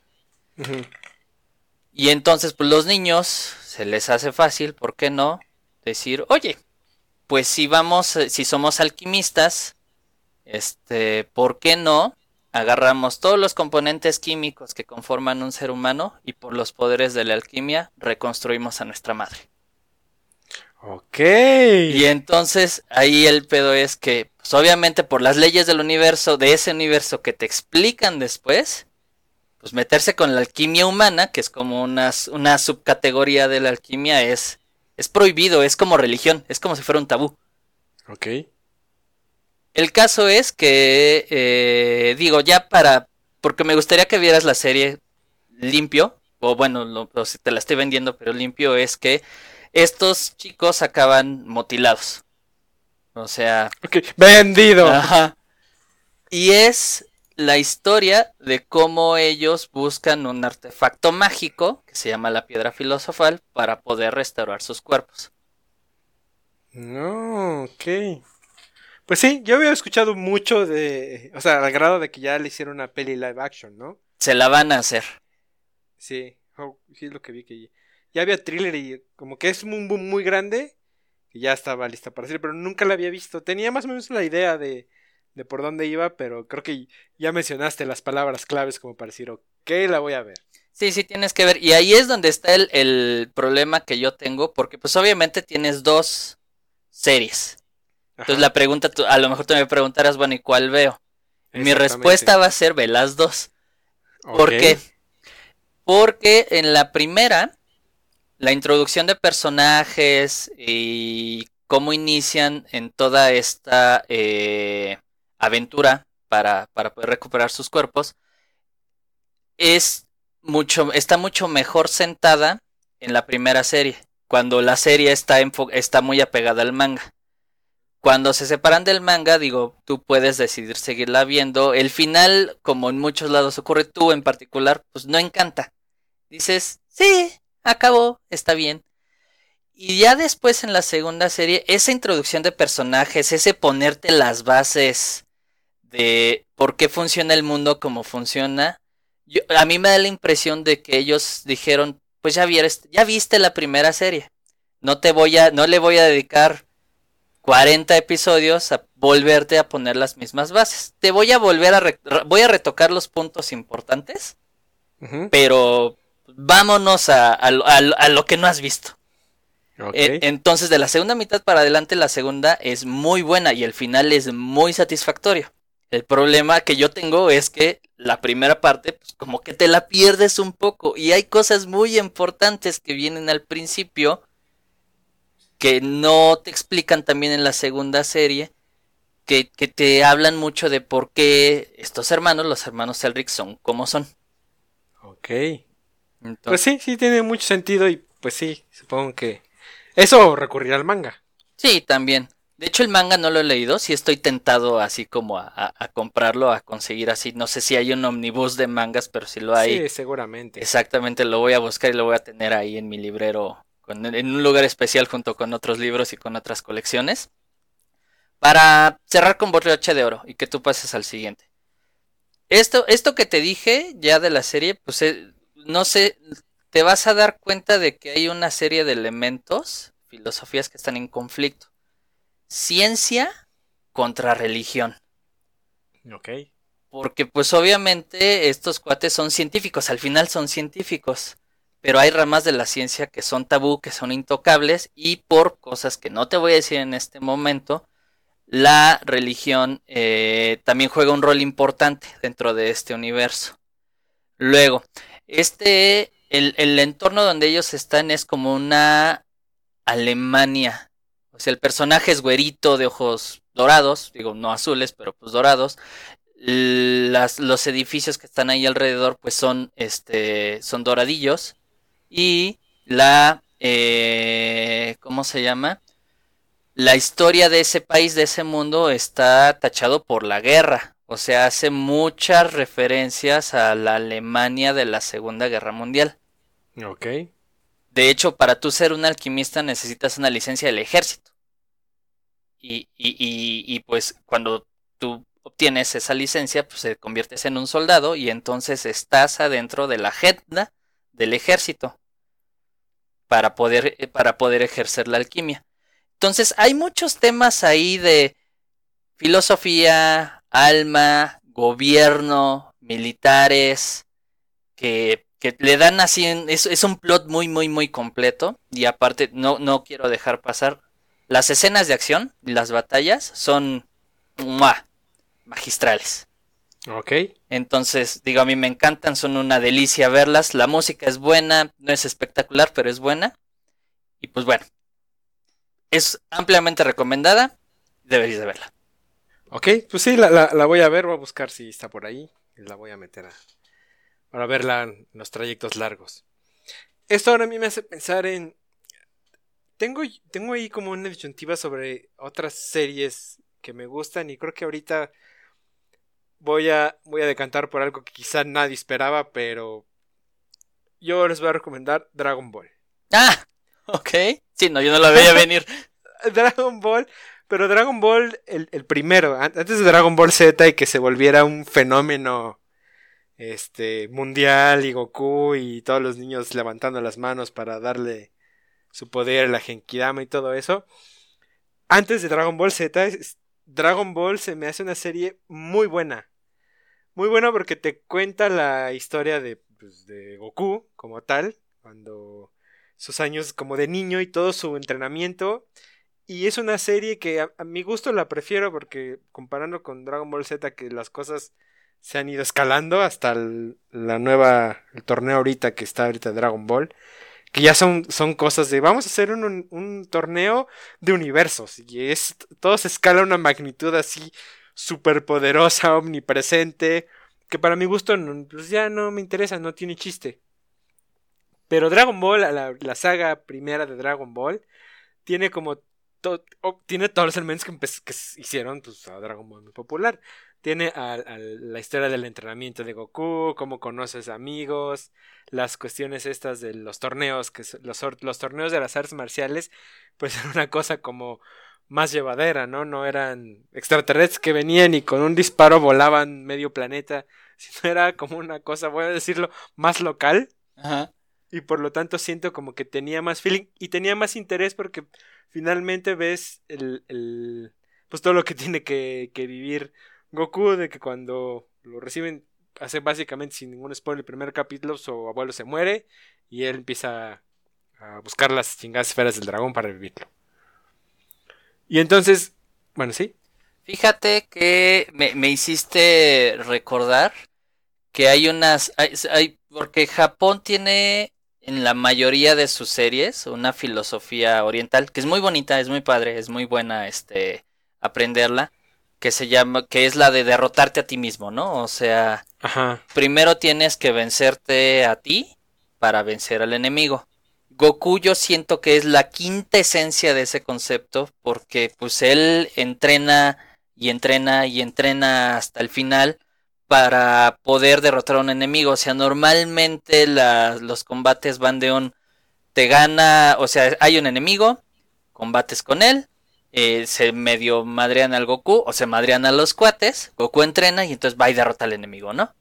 Speaker 2: Y entonces, pues los niños se les hace fácil, ¿por qué no? Decir, oye, pues si vamos, eh, si somos alquimistas, este, ¿por qué no? Agarramos todos los componentes químicos que conforman un ser humano y por los poderes de la alquimia reconstruimos a nuestra madre.
Speaker 1: Ok.
Speaker 2: Y entonces ahí el pedo es que, pues obviamente por las leyes del universo, de ese universo que te explican después, pues meterse con la alquimia humana, que es como una, una subcategoría de la alquimia, es es prohibido, es como religión, es como si fuera un tabú.
Speaker 1: Ok.
Speaker 2: El caso es que, eh, digo, ya para, porque me gustaría que vieras la serie limpio, o bueno, lo, te la estoy vendiendo, pero limpio es que estos chicos acaban mutilados. O sea...
Speaker 1: Vendido.
Speaker 2: Ajá. Y es la historia de cómo ellos buscan un artefacto mágico que se llama la piedra filosofal para poder restaurar sus cuerpos.
Speaker 1: No, ok. Pues sí, yo había escuchado mucho de. O sea, al grado de que ya le hicieron una peli live action, ¿no?
Speaker 2: Se la van a hacer.
Speaker 1: Sí, oh, sí es lo que vi que ya había thriller y como que es un boom muy grande y ya estaba lista para hacer, pero nunca la había visto. Tenía más o menos la idea de de por dónde iba, pero creo que ya mencionaste las palabras claves como para decir, ok, la voy a ver.
Speaker 2: Sí, sí, tienes que ver. Y ahí es donde está el, el problema que yo tengo, porque pues obviamente tienes dos series. Entonces la pregunta, a lo mejor tú me preguntarás, bueno, ¿y cuál veo? Mi respuesta va a ser, ve las dos. ¿Por qué? Porque en la primera, la introducción de personajes y cómo inician en toda esta eh, aventura para, para poder recuperar sus cuerpos, es mucho, está mucho mejor sentada en la primera serie, cuando la serie está, está muy apegada al manga. Cuando se separan del manga, digo, tú puedes decidir seguirla viendo. El final, como en muchos lados ocurre, tú en particular, pues no encanta. Dices, sí, acabó, está bien. Y ya después en la segunda serie, esa introducción de personajes, ese ponerte las bases de por qué funciona el mundo como funciona, a mí me da la impresión de que ellos dijeron, pues ya, ya viste la primera serie, no te voy a, no le voy a dedicar 40 episodios a volverte a poner las mismas bases. Te voy a volver a, voy a retocar los puntos importantes, pero vámonos a, a, a, lo que no has visto. E, entonces, de la segunda mitad para adelante, la segunda es muy buena y el final es muy satisfactorio. El problema que yo tengo es que la primera parte, pues como que te la pierdes un poco y hay cosas muy importantes que vienen al principio que no te explican también en la segunda serie, que, que te hablan mucho de por qué estos hermanos, los hermanos Elric, son como son.
Speaker 1: Ok. pues sí, sí tiene mucho sentido y pues sí, supongo que eso recurrirá al manga.
Speaker 2: Sí, también. De hecho, el manga no lo he leído. Sí estoy tentado así como a, comprarlo, a conseguir así. No sé si hay un omnibus de mangas, pero si lo hay.
Speaker 1: Sí, seguramente.
Speaker 2: Exactamente, lo voy a buscar y lo voy a tener ahí en mi librero. En un lugar especial junto con otros libros y con otras colecciones. Para cerrar con broche de oro y que tú pases al siguiente. Esto, esto que te dije ya de la serie, pues eh, no sé, te vas a dar cuenta de que hay una serie de elementos, filosofías que están en conflicto ciencia contra religión.
Speaker 1: Ok.
Speaker 2: Porque pues obviamente estos cuates son científicos, al final son científicos. Pero hay ramas de la ciencia que son tabú, que son intocables, y por cosas que no te voy a decir en este momento, la religión eh, también juega un rol importante dentro de este universo. Luego, este, el, el entorno donde ellos están es como una Alemania. O sea, el personaje es güerito de ojos dorados, digo, no azules, pero pues dorados. Las, los edificios que están ahí alrededor, pues son, este, son doradillos. Y la, eh, ¿cómo se llama? La historia de ese país, de ese mundo, está tachado por la guerra. O sea, hace muchas referencias a la Alemania de la Segunda Guerra Mundial.
Speaker 1: Ok.
Speaker 2: De hecho, para tú ser un alquimista necesitas una licencia del ejército. Y, y, y, y pues cuando tú obtienes esa licencia, pues te conviertes en un soldado y entonces estás adentro de la agenda del ejército para poder, eh, para poder ejercer la alquimia. Entonces hay muchos temas ahí de filosofía, alma, gobierno, militares, que le dan así, es, es, un plot muy, muy, muy completo. Y aparte, no, no quiero dejar pasar. Las escenas de acción, las batallas, son magistrales.
Speaker 1: Ok.
Speaker 2: Entonces, digo, a mí me encantan, son una delicia verlas. La música es buena, no es espectacular, pero es buena. Y pues bueno, es ampliamente recomendada. Deberías de verla.
Speaker 1: Ok, pues sí, la, la, la voy a ver, voy a buscar si está por ahí. Y la voy a meter a, para verla en los trayectos largos. Esto ahora a mí me hace pensar en... Tengo, tengo ahí como una disyuntiva sobre otras series que me gustan y creo que ahorita voy a, voy a decantar por algo que quizá nadie esperaba, pero yo les voy a recomendar Dragon Ball.
Speaker 2: Ah, ok. Sí, no, yo no la veía venir.
Speaker 1: Dragon Ball, pero Dragon Ball, el, el, primero, antes de Dragon Ball Z y que se volviera un fenómeno este mundial y Goku y todos los niños levantando las manos para darle su poder a la Genkidama y todo eso. Antes de Dragon Ball Z, Dragon Ball se me hace una serie muy buena. Muy buena porque te cuenta la historia de, pues, de Goku como tal, cuando sus años como de niño y todo su entrenamiento. Y es una serie que a, mi gusto la prefiero porque comparando con Dragon Ball Z que las cosas se han ido escalando hasta la nueva, el torneo ahorita que está ahorita Dragon Ball. Que ya son, son cosas de vamos a hacer un, un torneo de universos. Y es, todo se escala a una magnitud así súper poderosa, omnipresente. Que para mi gusto pues ya no me interesa, no tiene chiste. Pero Dragon Ball, la, saga primera de Dragon Ball, tiene como oh, tiene todos los elementos que, que hicieron pues, a Dragon Ball muy popular. Tiene la historia del entrenamiento de Goku, cómo conoces amigos, las cuestiones estas de los torneos, que los, los torneos de las artes marciales, pues era una cosa como más llevadera, ¿no? No eran extraterrestres que venían y con un disparo volaban medio planeta, sino era como una cosa, voy a decirlo, más local.
Speaker 2: Ajá.
Speaker 1: Y por lo tanto siento como que tenía más feeling y tenía más interés porque finalmente ves el, el pues todo lo que tiene que, que vivir Goku de que cuando lo reciben hace básicamente sin ningún spoiler el primer capítulo su abuelo se muere y él empieza a buscar las chingadas esferas del dragón para revivirlo. Y entonces, bueno, sí.
Speaker 2: Fíjate que me, me hiciste recordar que hay unas, hay, hay, porque Japón tiene en la mayoría de sus series una filosofía oriental que es muy bonita, es muy padre, es muy buena este aprenderla que se llama, que es la de derrotarte a ti mismo, ¿no? O sea,
Speaker 1: Ajá.
Speaker 2: primero tienes que vencerte a ti para vencer al enemigo. Goku yo siento que es la quinta esencia de ese concepto porque pues él entrena y entrena y entrena hasta el final para poder derrotar a un enemigo. O sea, normalmente la, los combates van de un te gana, o sea, hay un enemigo, combates con él, eh, se medio madrean al Goku o se madrean a los cuates, Goku entrena y entonces va y derrota al enemigo, ¿no?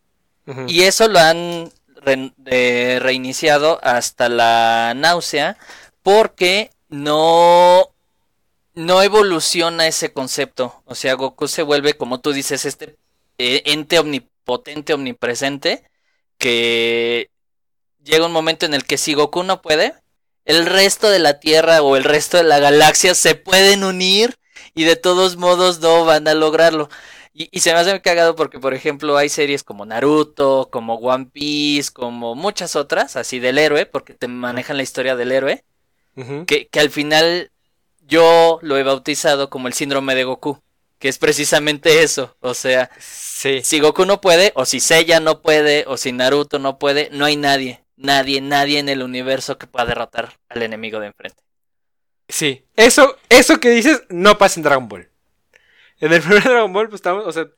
Speaker 1: Uh -huh.
Speaker 2: Y eso lo han re reiniciado hasta la náusea porque no no evoluciona ese concepto, o sea, Goku se vuelve como tú dices este eh, ente omnipotente, omnipresente que llega un momento en el que si Goku no puede, el resto de la Tierra o el resto de la galaxia se pueden unir y de todos modos no van a lograrlo. Y, se me hace cagado porque, por ejemplo, hay series como Naruto, como One Piece, como muchas otras, así del héroe, porque te manejan la historia del héroe, que, que al final yo lo he bautizado como el síndrome de Goku, que es precisamente eso, o sea, si Goku no puede, o si Seiya no puede, o si Naruto no puede, no hay nadie, nadie, nadie en el universo que pueda derrotar al enemigo de enfrente.
Speaker 1: Sí, eso, eso que dices no pasa en Dragon Ball. En el primer Dragon Ball, pues estamos, o sea,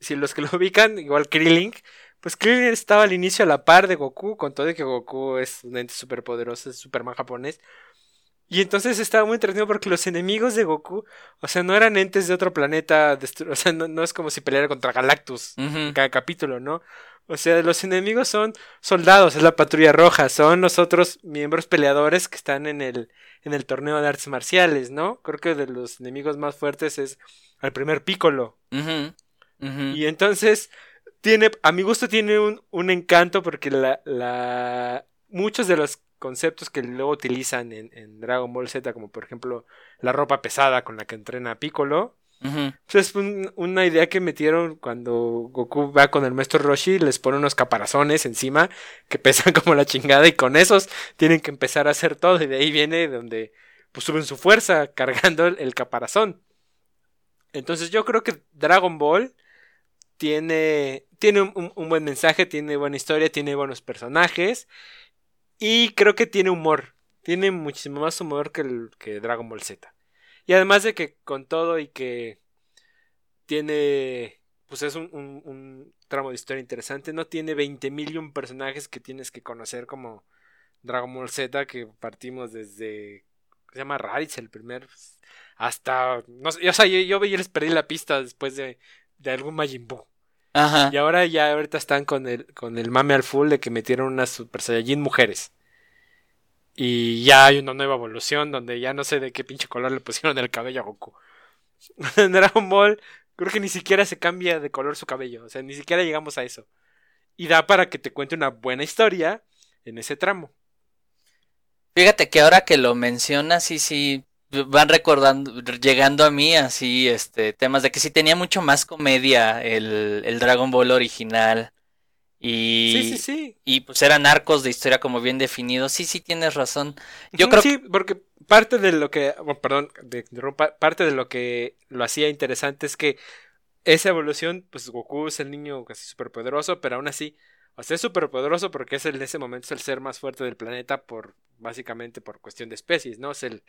Speaker 1: si los que lo ubican, igual Krillin, pues Krillin estaba al inicio a la par de Goku, con todo de que Goku es un ente súper poderoso, es Superman japonés. Y entonces estaba muy entretenido porque los enemigos de Goku, o sea, no eran entes de otro planeta, o sea, no, es como si peleara contra Galactus en cada capítulo, ¿no? O sea, los enemigos son soldados, es la patrulla roja, son los otros miembros peleadores que están en el, en el torneo de artes marciales, ¿no? Creo que de los enemigos más fuertes es al primer Piccolo. Y entonces, tiene, a mi gusto tiene un, un encanto porque la, la, muchos de los conceptos que luego utilizan en, en, Dragon Ball Z, como por ejemplo la ropa pesada con la que entrena Piccolo. Pues, es una idea que metieron cuando Goku va con el maestro Roshi, les pone unos caparazones encima que pesan como la chingada y con esos tienen que empezar a hacer todo y de ahí viene donde pues suben su fuerza cargando el, caparazón. Entonces yo creo que Dragon Ball tiene, tiene un, buen mensaje, tiene buena historia, tiene buenos personajes y creo que tiene humor. Tiene muchísimo más humor que, Dragon Ball Z. Y además de que con todo y que tiene, pues es un, tramo de historia interesante, no tiene 20 mil personajes que tienes que conocer como Dragon Ball Z, que partimos desde, se llama Raditz el primer, hasta, no sé, o sea, yo, yo les perdí la pista después de, de algún Majin Buu. Ajá. Y ahora ya ahorita están con el, con el mame al full de que metieron unas Super Saiyajin mujeres. Y ya hay una nueva evolución donde ya no sé de qué pinche color le pusieron el cabello a Goku. en Dragon Ball creo que ni siquiera se cambia de color su cabello. O sea, ni siquiera llegamos a eso. Y da para que te cuente una buena historia en ese tramo.
Speaker 2: Fíjate que ahora que lo mencionas, sí, sí, van recordando, llegando a mí así, este, temas de que sí tenía mucho más comedia el, el Dragon Ball original. Y,
Speaker 1: sí, sí, sí.
Speaker 2: Y pues eran arcos de historia como bien definidos. Sí, sí, tienes razón. Yo creo
Speaker 1: sí, porque parte de lo que, perdón, de, parte de lo que lo hacía interesante es que esa evolución, pues Goku es el niño casi súper poderoso, pero aún así, o sea, es súper poderoso porque es el, en ese momento es el ser más fuerte del planeta por, básicamente por cuestión de especies, ¿no? Es el,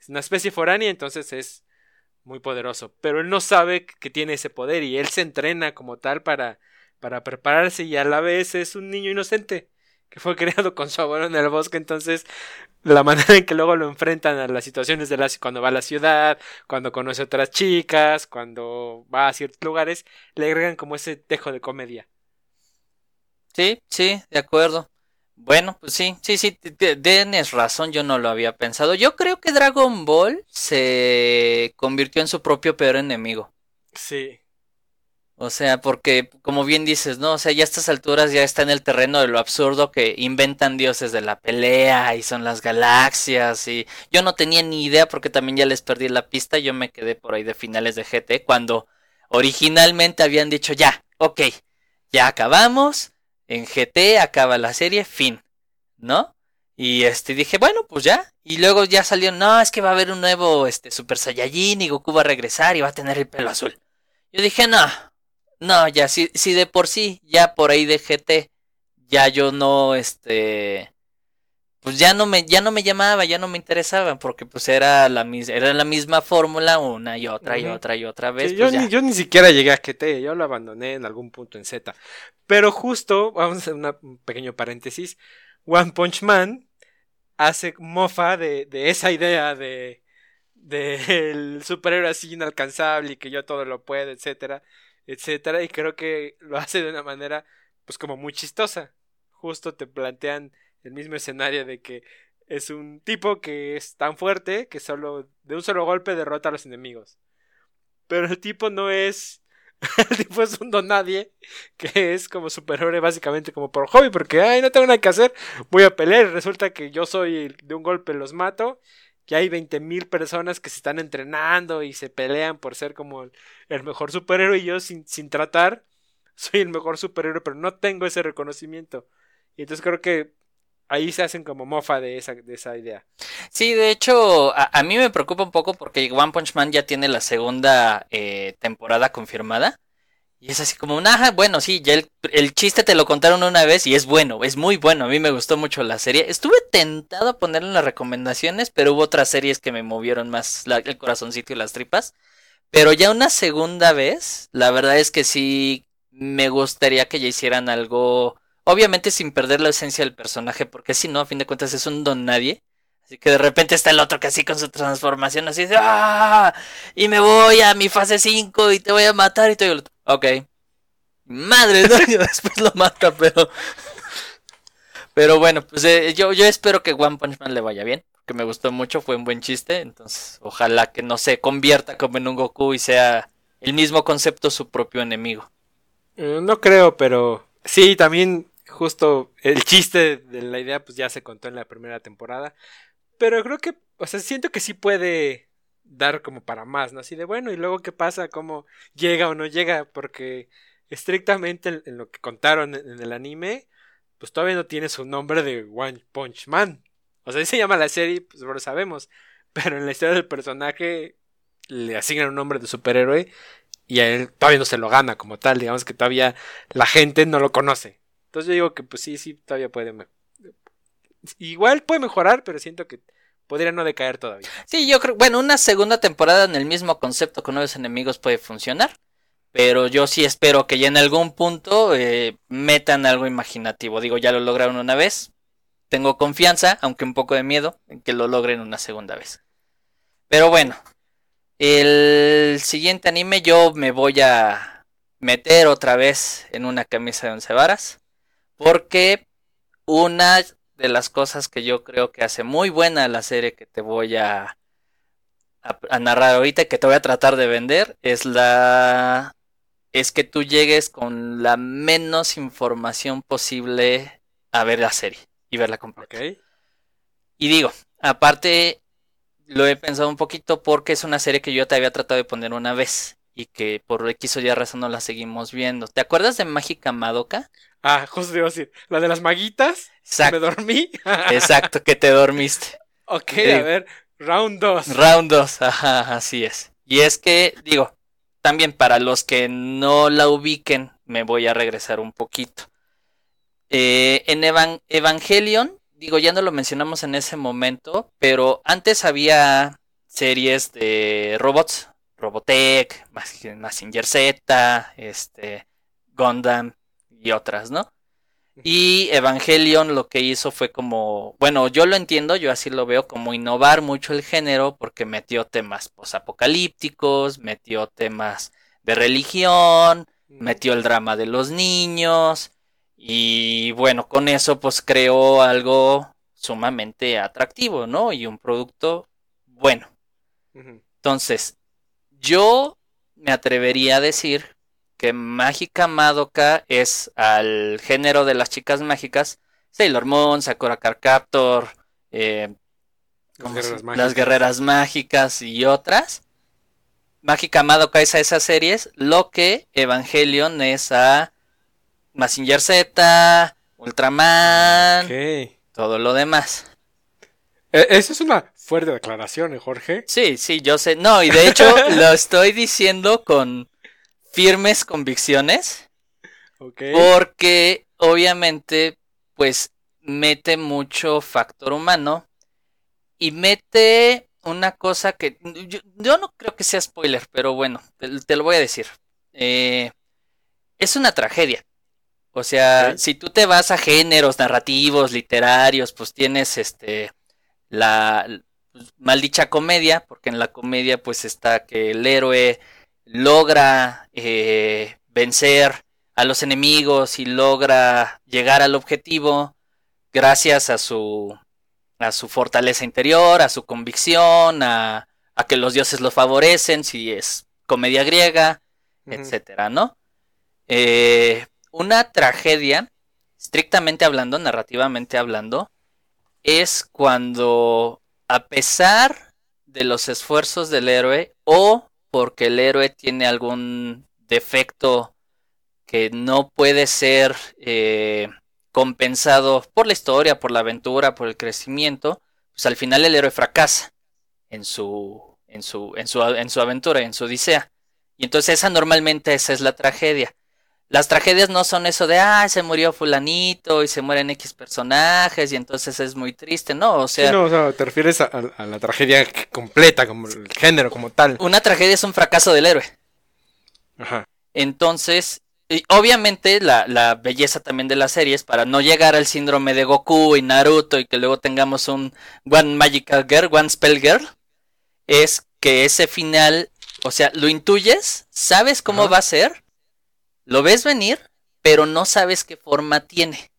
Speaker 1: es una especie foránea, entonces es muy poderoso. Pero él no sabe que tiene ese poder y él se entrena como tal para, para prepararse y a la vez es un niño inocente que fue creado con su abuelo en el bosque, entonces la manera en que luego lo enfrentan a las situaciones de la cuando va a la ciudad, cuando conoce a otras chicas, cuando va a ciertos lugares, le agregan como ese tejo de comedia.
Speaker 2: Sí, sí, de acuerdo. Bueno, pues sí, sí, sí, tienes razón, yo no lo había pensado. Yo creo que Dragon Ball se convirtió en su propio peor enemigo.
Speaker 1: Sí.
Speaker 2: O sea, porque como bien dices, ¿no? O sea, ya a estas alturas ya está en el terreno de lo absurdo que inventan dioses de la pelea y son las galaxias y yo no tenía ni idea porque también ya les perdí la pista, yo me quedé por ahí de finales de GT cuando originalmente habían dicho ya, ok, ya acabamos, en GT acaba la serie, fin, ¿no? Y este dije, bueno, pues ya. Y luego ya salió, no, es que va a haber un nuevo este Super Saiyajin y Goku va a regresar y va a tener el pelo azul. Yo dije, no, no, ya, si, si de por sí, ya por ahí de GT, ya yo no, este, pues ya no me, ya no me llamaba, ya no me interesaba, porque pues era la, era la misma fórmula una y otra y otra y otra vez.
Speaker 1: yo, pues, ni, yo, ni, siquiera llegué a GT, yo lo abandoné en algún punto en Z. Pero justo, vamos a hacer un pequeño paréntesis, One Punch Man hace mofa de, de esa idea de del superhéroe así inalcanzable y que yo todo lo puedo, etcétera etcétera, y creo que lo hace de una manera, pues como muy chistosa. Justo te plantean el mismo escenario de que es un tipo que es tan fuerte que solo de un solo golpe derrota a los enemigos. Pero el tipo no es el tipo es un don nadie, que es como superhéroe básicamente como por hobby, porque, ay, no tengo nada que hacer, voy a pelear y resulta que yo soy de un golpe los mato, que hay 20.000 personas que se están entrenando y se pelean por ser como el mejor superhéroe y yo sin, sin tratar soy el mejor superhéroe, pero no tengo ese reconocimiento. Y entonces creo que ahí se hacen como mofa de esa, de esa idea.
Speaker 2: Sí, de hecho, a, mí me preocupa un poco porque One Punch Man ya tiene la segunda eh, temporada confirmada. Y es así como un, ajá, bueno, sí, ya el, chiste te lo contaron una vez y es bueno, es muy bueno, a mí me gustó mucho la serie. Estuve tentado a ponerle en las recomendaciones, pero hubo otras series que me movieron más el corazoncito y las tripas. Pero ya una segunda vez, la verdad es que sí me gustaría que ya hicieran algo Obviamente sin perder la esencia del personaje, porque si no, a fin de cuentas es un don nadie. Así que de repente está el otro que así con su transformación, así de ¡Ah! Y me voy a mi fase 5 y te voy a matar y te digo, ok. Madre, ¿no? después lo mata, pero. Pero bueno, pues eh, yo, yo espero que One Punch Man le vaya bien. Que me gustó mucho, fue un buen chiste. Entonces, ojalá que no se convierta como en un Goku y sea el mismo concepto su propio enemigo.
Speaker 1: Eh, no creo, pero sí, también justo el chiste de la idea pues ya se contó en la primera temporada. Pero creo que, o sea, siento que sí puede dar como para más, ¿no? Así de bueno, y luego qué pasa, cómo llega o no llega, porque estrictamente en, lo que contaron en, el anime, pues todavía no tiene su nombre de One Punch Man. O sea, así se llama la serie, pues lo sabemos. Pero en la historia del personaje le asignan un nombre de superhéroe y a él todavía no se lo gana como tal, digamos que todavía la gente no lo conoce. Entonces yo digo que pues sí, sí, todavía puede... Igual puede mejorar, pero siento que podría no decaer todavía.
Speaker 2: Sí, yo creo, bueno, una segunda temporada en el mismo concepto con nuevos enemigos puede funcionar. Pero yo sí espero que ya en algún punto eh, metan algo imaginativo. Digo, ya lo lograron una vez. Tengo confianza, aunque un poco de miedo, en que lo logren una segunda vez. Pero bueno, el siguiente anime yo me voy a meter otra vez en una camisa de once varas. Porque una de las cosas que yo creo que hace muy buena la serie que te voy a, a, narrar ahorita, que te voy a tratar de vender, es la es que tú llegues con la menos información posible a ver la serie y verla completa. Y digo, aparte lo he pensado un poquito porque es una serie que yo te había tratado de poner una vez y que por X o Y razón no la seguimos viendo. ¿Te acuerdas de Mágica Madoka?
Speaker 1: Ah, justo te iba a decir, la de las maguitas. Exacto. Me dormí.
Speaker 2: Exacto, que te dormiste.
Speaker 1: Ok, a ver, round 2.
Speaker 2: Round 2, ajá, así es. Y es que, digo, también para los que no la ubiquen, me voy a regresar un poquito. Eh, en Evangelion, digo, ya no lo mencionamos en ese momento, pero antes había series de robots, Robotech, Massinger Z, este, Gundam y otras, ¿no? Y Evangelion lo que hizo fue como, bueno, yo lo entiendo, yo así lo veo como innovar mucho el género porque metió temas posapocalípticos, metió temas de religión, metió el drama de los niños y bueno, con eso pues creó algo sumamente atractivo, ¿no? Y un producto bueno. Entonces, yo me atrevería a decir que Mágica Madoka es al género de las chicas mágicas, Sailor Moon, Sakura Card Captor, eh, las, guerreras mágicas y otras. Mágica Madoka es a esas series, lo que Evangelion es a Massinger Z, Ultraman, todo lo demás.
Speaker 1: E, esa es una fuerte declaración, ¿eh, Jorge?
Speaker 2: Sí, sí, yo sé. No, y de hecho lo estoy diciendo con firmes convicciones. Porque obviamente, pues, mete mucho factor humano. Y mete una cosa que yo, no creo que sea spoiler, pero bueno, te, lo voy a decir. Eh, es una tragedia. O sea, si tú te vas a géneros narrativos, literarios, pues tienes este la pues, maldicha comedia, porque en la comedia pues está que el héroe logra eh, vencer a los enemigos y logra llegar al objetivo gracias a su a su fortaleza interior, a su convicción, a, a que los dioses lo favorecen, si es comedia griega, etcétera, ¿no? Eh, una tragedia, estrictamente hablando, narrativamente hablando, es cuando, a pesar de los esfuerzos del héroe, o porque el héroe tiene algún defecto que no puede ser eh, compensado por la historia, por la aventura, por el crecimiento, pues al final el héroe fracasa en su, en su, en su, en su aventura, en su odisea. Y entonces esa normalmente esa es la tragedia. Las tragedias no son eso de, ah, se murió fulanito y se mueren X personajes y entonces es muy triste, no, o sea...
Speaker 1: no, o sea, te refieres a, la tragedia completa, como el género, como tal.
Speaker 2: Una tragedia es un fracaso del héroe.
Speaker 1: Ajá.
Speaker 2: Entonces, obviamente la, la belleza también de la serie es para no llegar al síndrome de Goku y Naruto y que luego tengamos un One Magical Girl, One Spell Girl, es que ese final, o sea, lo intuyes, sabes cómo va a ser lo ves venir, pero no sabes qué forma tiene.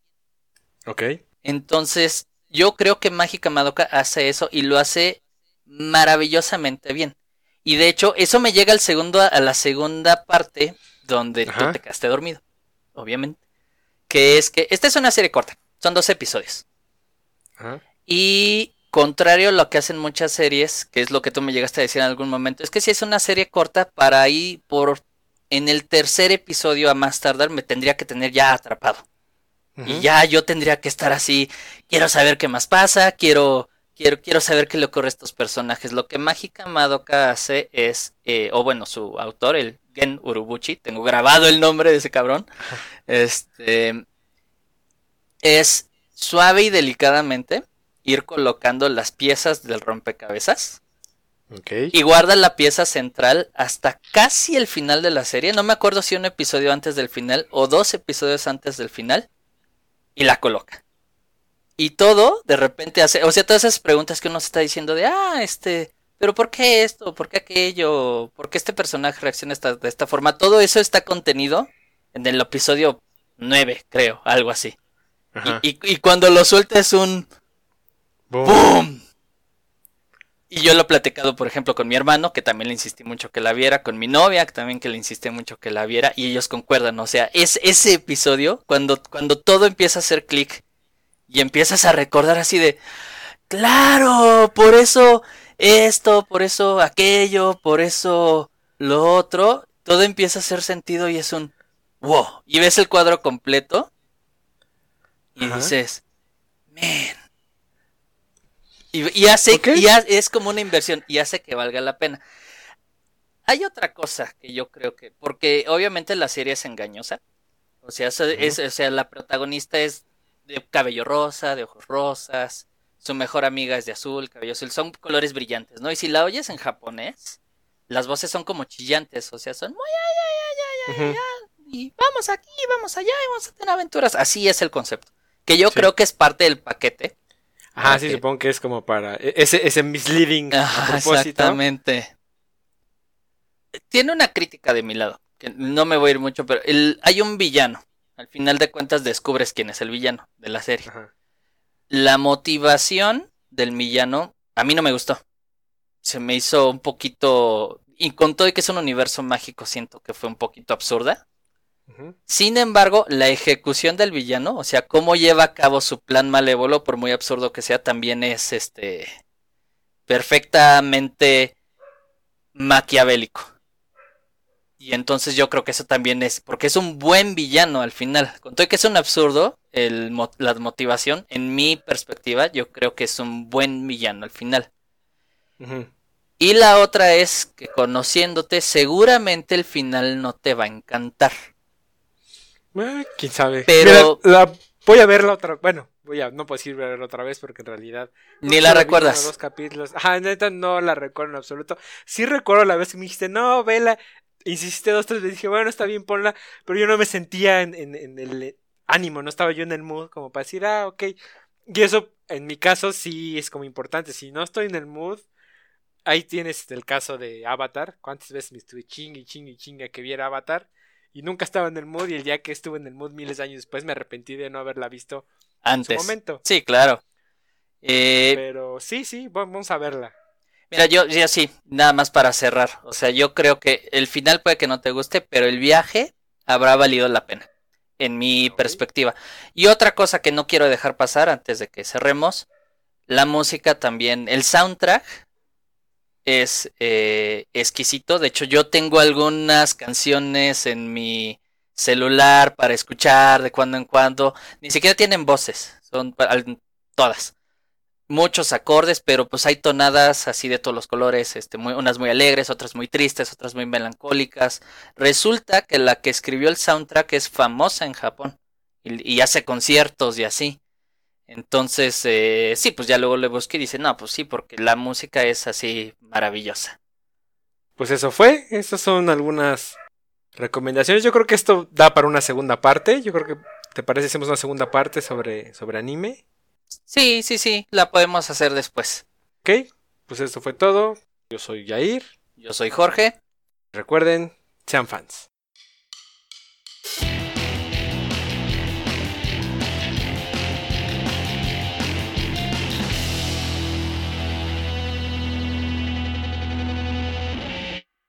Speaker 1: Ok.
Speaker 2: Entonces, yo creo que Mágica Madoka hace eso y lo hace maravillosamente bien. Y de hecho, eso me llega al segundo, a la segunda parte donde tú te quedaste dormido, obviamente. Que es que esta es una serie corta, son dos episodios. Ajá. Y contrario a lo que hacen muchas series, que es lo que tú me llegaste a decir en algún momento, es que si es una serie corta para ir por en el tercer episodio a más tardar me tendría que tener ya atrapado. Y ya yo tendría que estar así, quiero saber qué más pasa, quiero, quiero, quiero saber qué le ocurre a estos personajes. Lo que Mágica Madoka hace es, eh, o bueno, su autor, el Gen Urubuchi, tengo grabado el nombre de ese cabrón, este, es suave y delicadamente ir colocando las piezas del rompecabezas y guarda la pieza central hasta casi el final de la serie. No me acuerdo si un episodio antes del final o dos episodios antes del final. Y la coloca. Y todo de repente hace, o sea, todas esas preguntas que uno se está diciendo de, ah, este, pero ¿por qué esto? ¿Por qué aquello? ¿Por qué este personaje reacciona de esta forma? Todo eso está contenido en el episodio 9, creo, algo así. Y, y, cuando lo suelta es un... ¡Boom! Y yo lo he platicado, por ejemplo, con mi hermano, que también le insistí mucho que la viera, con mi novia, que también que le insistí mucho que la viera, y ellos concuerdan, o sea, es ese episodio, cuando, cuando todo empieza a hacer clic, y empiezas a recordar así de, claro, por eso esto, por eso aquello, por eso lo otro, todo empieza a hacer sentido y es un, wow, y ves el cuadro completo, y dices, man, y, hace, es como una inversión y hace que valga la pena. Hay otra cosa que yo creo que, porque obviamente la serie es engañosa. O sea, es, o sea, la protagonista es de cabello rosa, de ojos rosas, su mejor amiga es de azul, cabello azul, son colores brillantes, ¿no? Y si la oyes en japonés, las voces son como chillantes, o sea, son muy ay, ay, ay, ay, y vamos aquí, vamos allá, y vamos a tener aventuras. Así es el concepto. Que yo creo que es parte del paquete
Speaker 1: Ajá, sí, supongo que es como para e-, ese, ese misleading
Speaker 2: Exactamente. Tiene una crítica de mi lado, que no me voy a ir mucho, pero el, hay un villano. Al final de cuentas descubres quién es el villano de la serie. La motivación del villano a mí no me gustó. Se me hizo un poquito... Y con todo y que es un universo mágico, siento que fue un poquito absurda. Sin embargo, la ejecución del villano, o sea, cómo lleva a cabo su plan malévolo, por muy absurdo que sea, también es este perfectamente maquiavélico. Y entonces yo creo que eso también es, porque es un buen villano al final. Con todo que es un absurdo, el, la motivación, en mi perspectiva, yo creo que es un buen villano al final. Y la otra es que conociéndote, seguramente el final no te va a encantar.
Speaker 1: Eh, quién sabe. Pero la, voy a verla otra Bueno, voy a, no puedo decir verla otra vez porque en realidad.
Speaker 2: Ni la recuerdas.
Speaker 1: Dos capítulos. Ajá, neta, no la recuerdo en absoluto. Sí recuerdo la vez que me dijiste, no, vela. Insististe dos, tres veces. Dije, bueno, está bien, ponla. Pero yo no me sentía en, en, el ánimo, no estaba yo en el mood como para decir, ah, ok. Y eso, en mi caso, sí es como importante. Si no estoy en el mood, ahí tienes el caso de Avatar. ¿Cuántas veces me estuve chingue, chingue, chingue que viera Avatar? Y nunca estaba en el mood y el día que estuve en el mood miles de años después me arrepentí de no haberla visto
Speaker 2: antes.
Speaker 1: En su momento.
Speaker 2: Sí, claro.
Speaker 1: Eh, Pero sí, sí, vamos a verla.
Speaker 2: Mira, yo ya sí, nada más para cerrar. O sea, yo creo que el final puede que no te guste, pero el viaje habrá valido la pena, en mi perspectiva. Y otra cosa que no quiero dejar pasar antes de que cerremos, la música también, el soundtrack es eh, exquisito. De hecho, yo tengo algunas canciones en mi celular para escuchar de cuando en cuando. Ni siquiera tienen voces, son todas. Muchos acordes, pero pues hay tonadas así de todos los colores, este, muy, unas muy alegres, otras muy tristes, otras muy melancólicas. Resulta que la que escribió el soundtrack es famosa en Japón y, y hace conciertos y así. Entonces, eh, sí, pues ya luego le busqué y dice, no, pues sí, porque la música es así maravillosa.
Speaker 1: Pues eso fue, estas son algunas recomendaciones. Yo creo que esto da para una segunda parte. Yo creo que, ¿te parece hacemos una segunda parte sobre, sobre anime?
Speaker 2: Sí, sí, sí, la podemos hacer después.
Speaker 1: Ok, pues esto fue todo. Yo soy Yair.
Speaker 2: Yo soy Jorge.
Speaker 1: Recuerden, sean fans.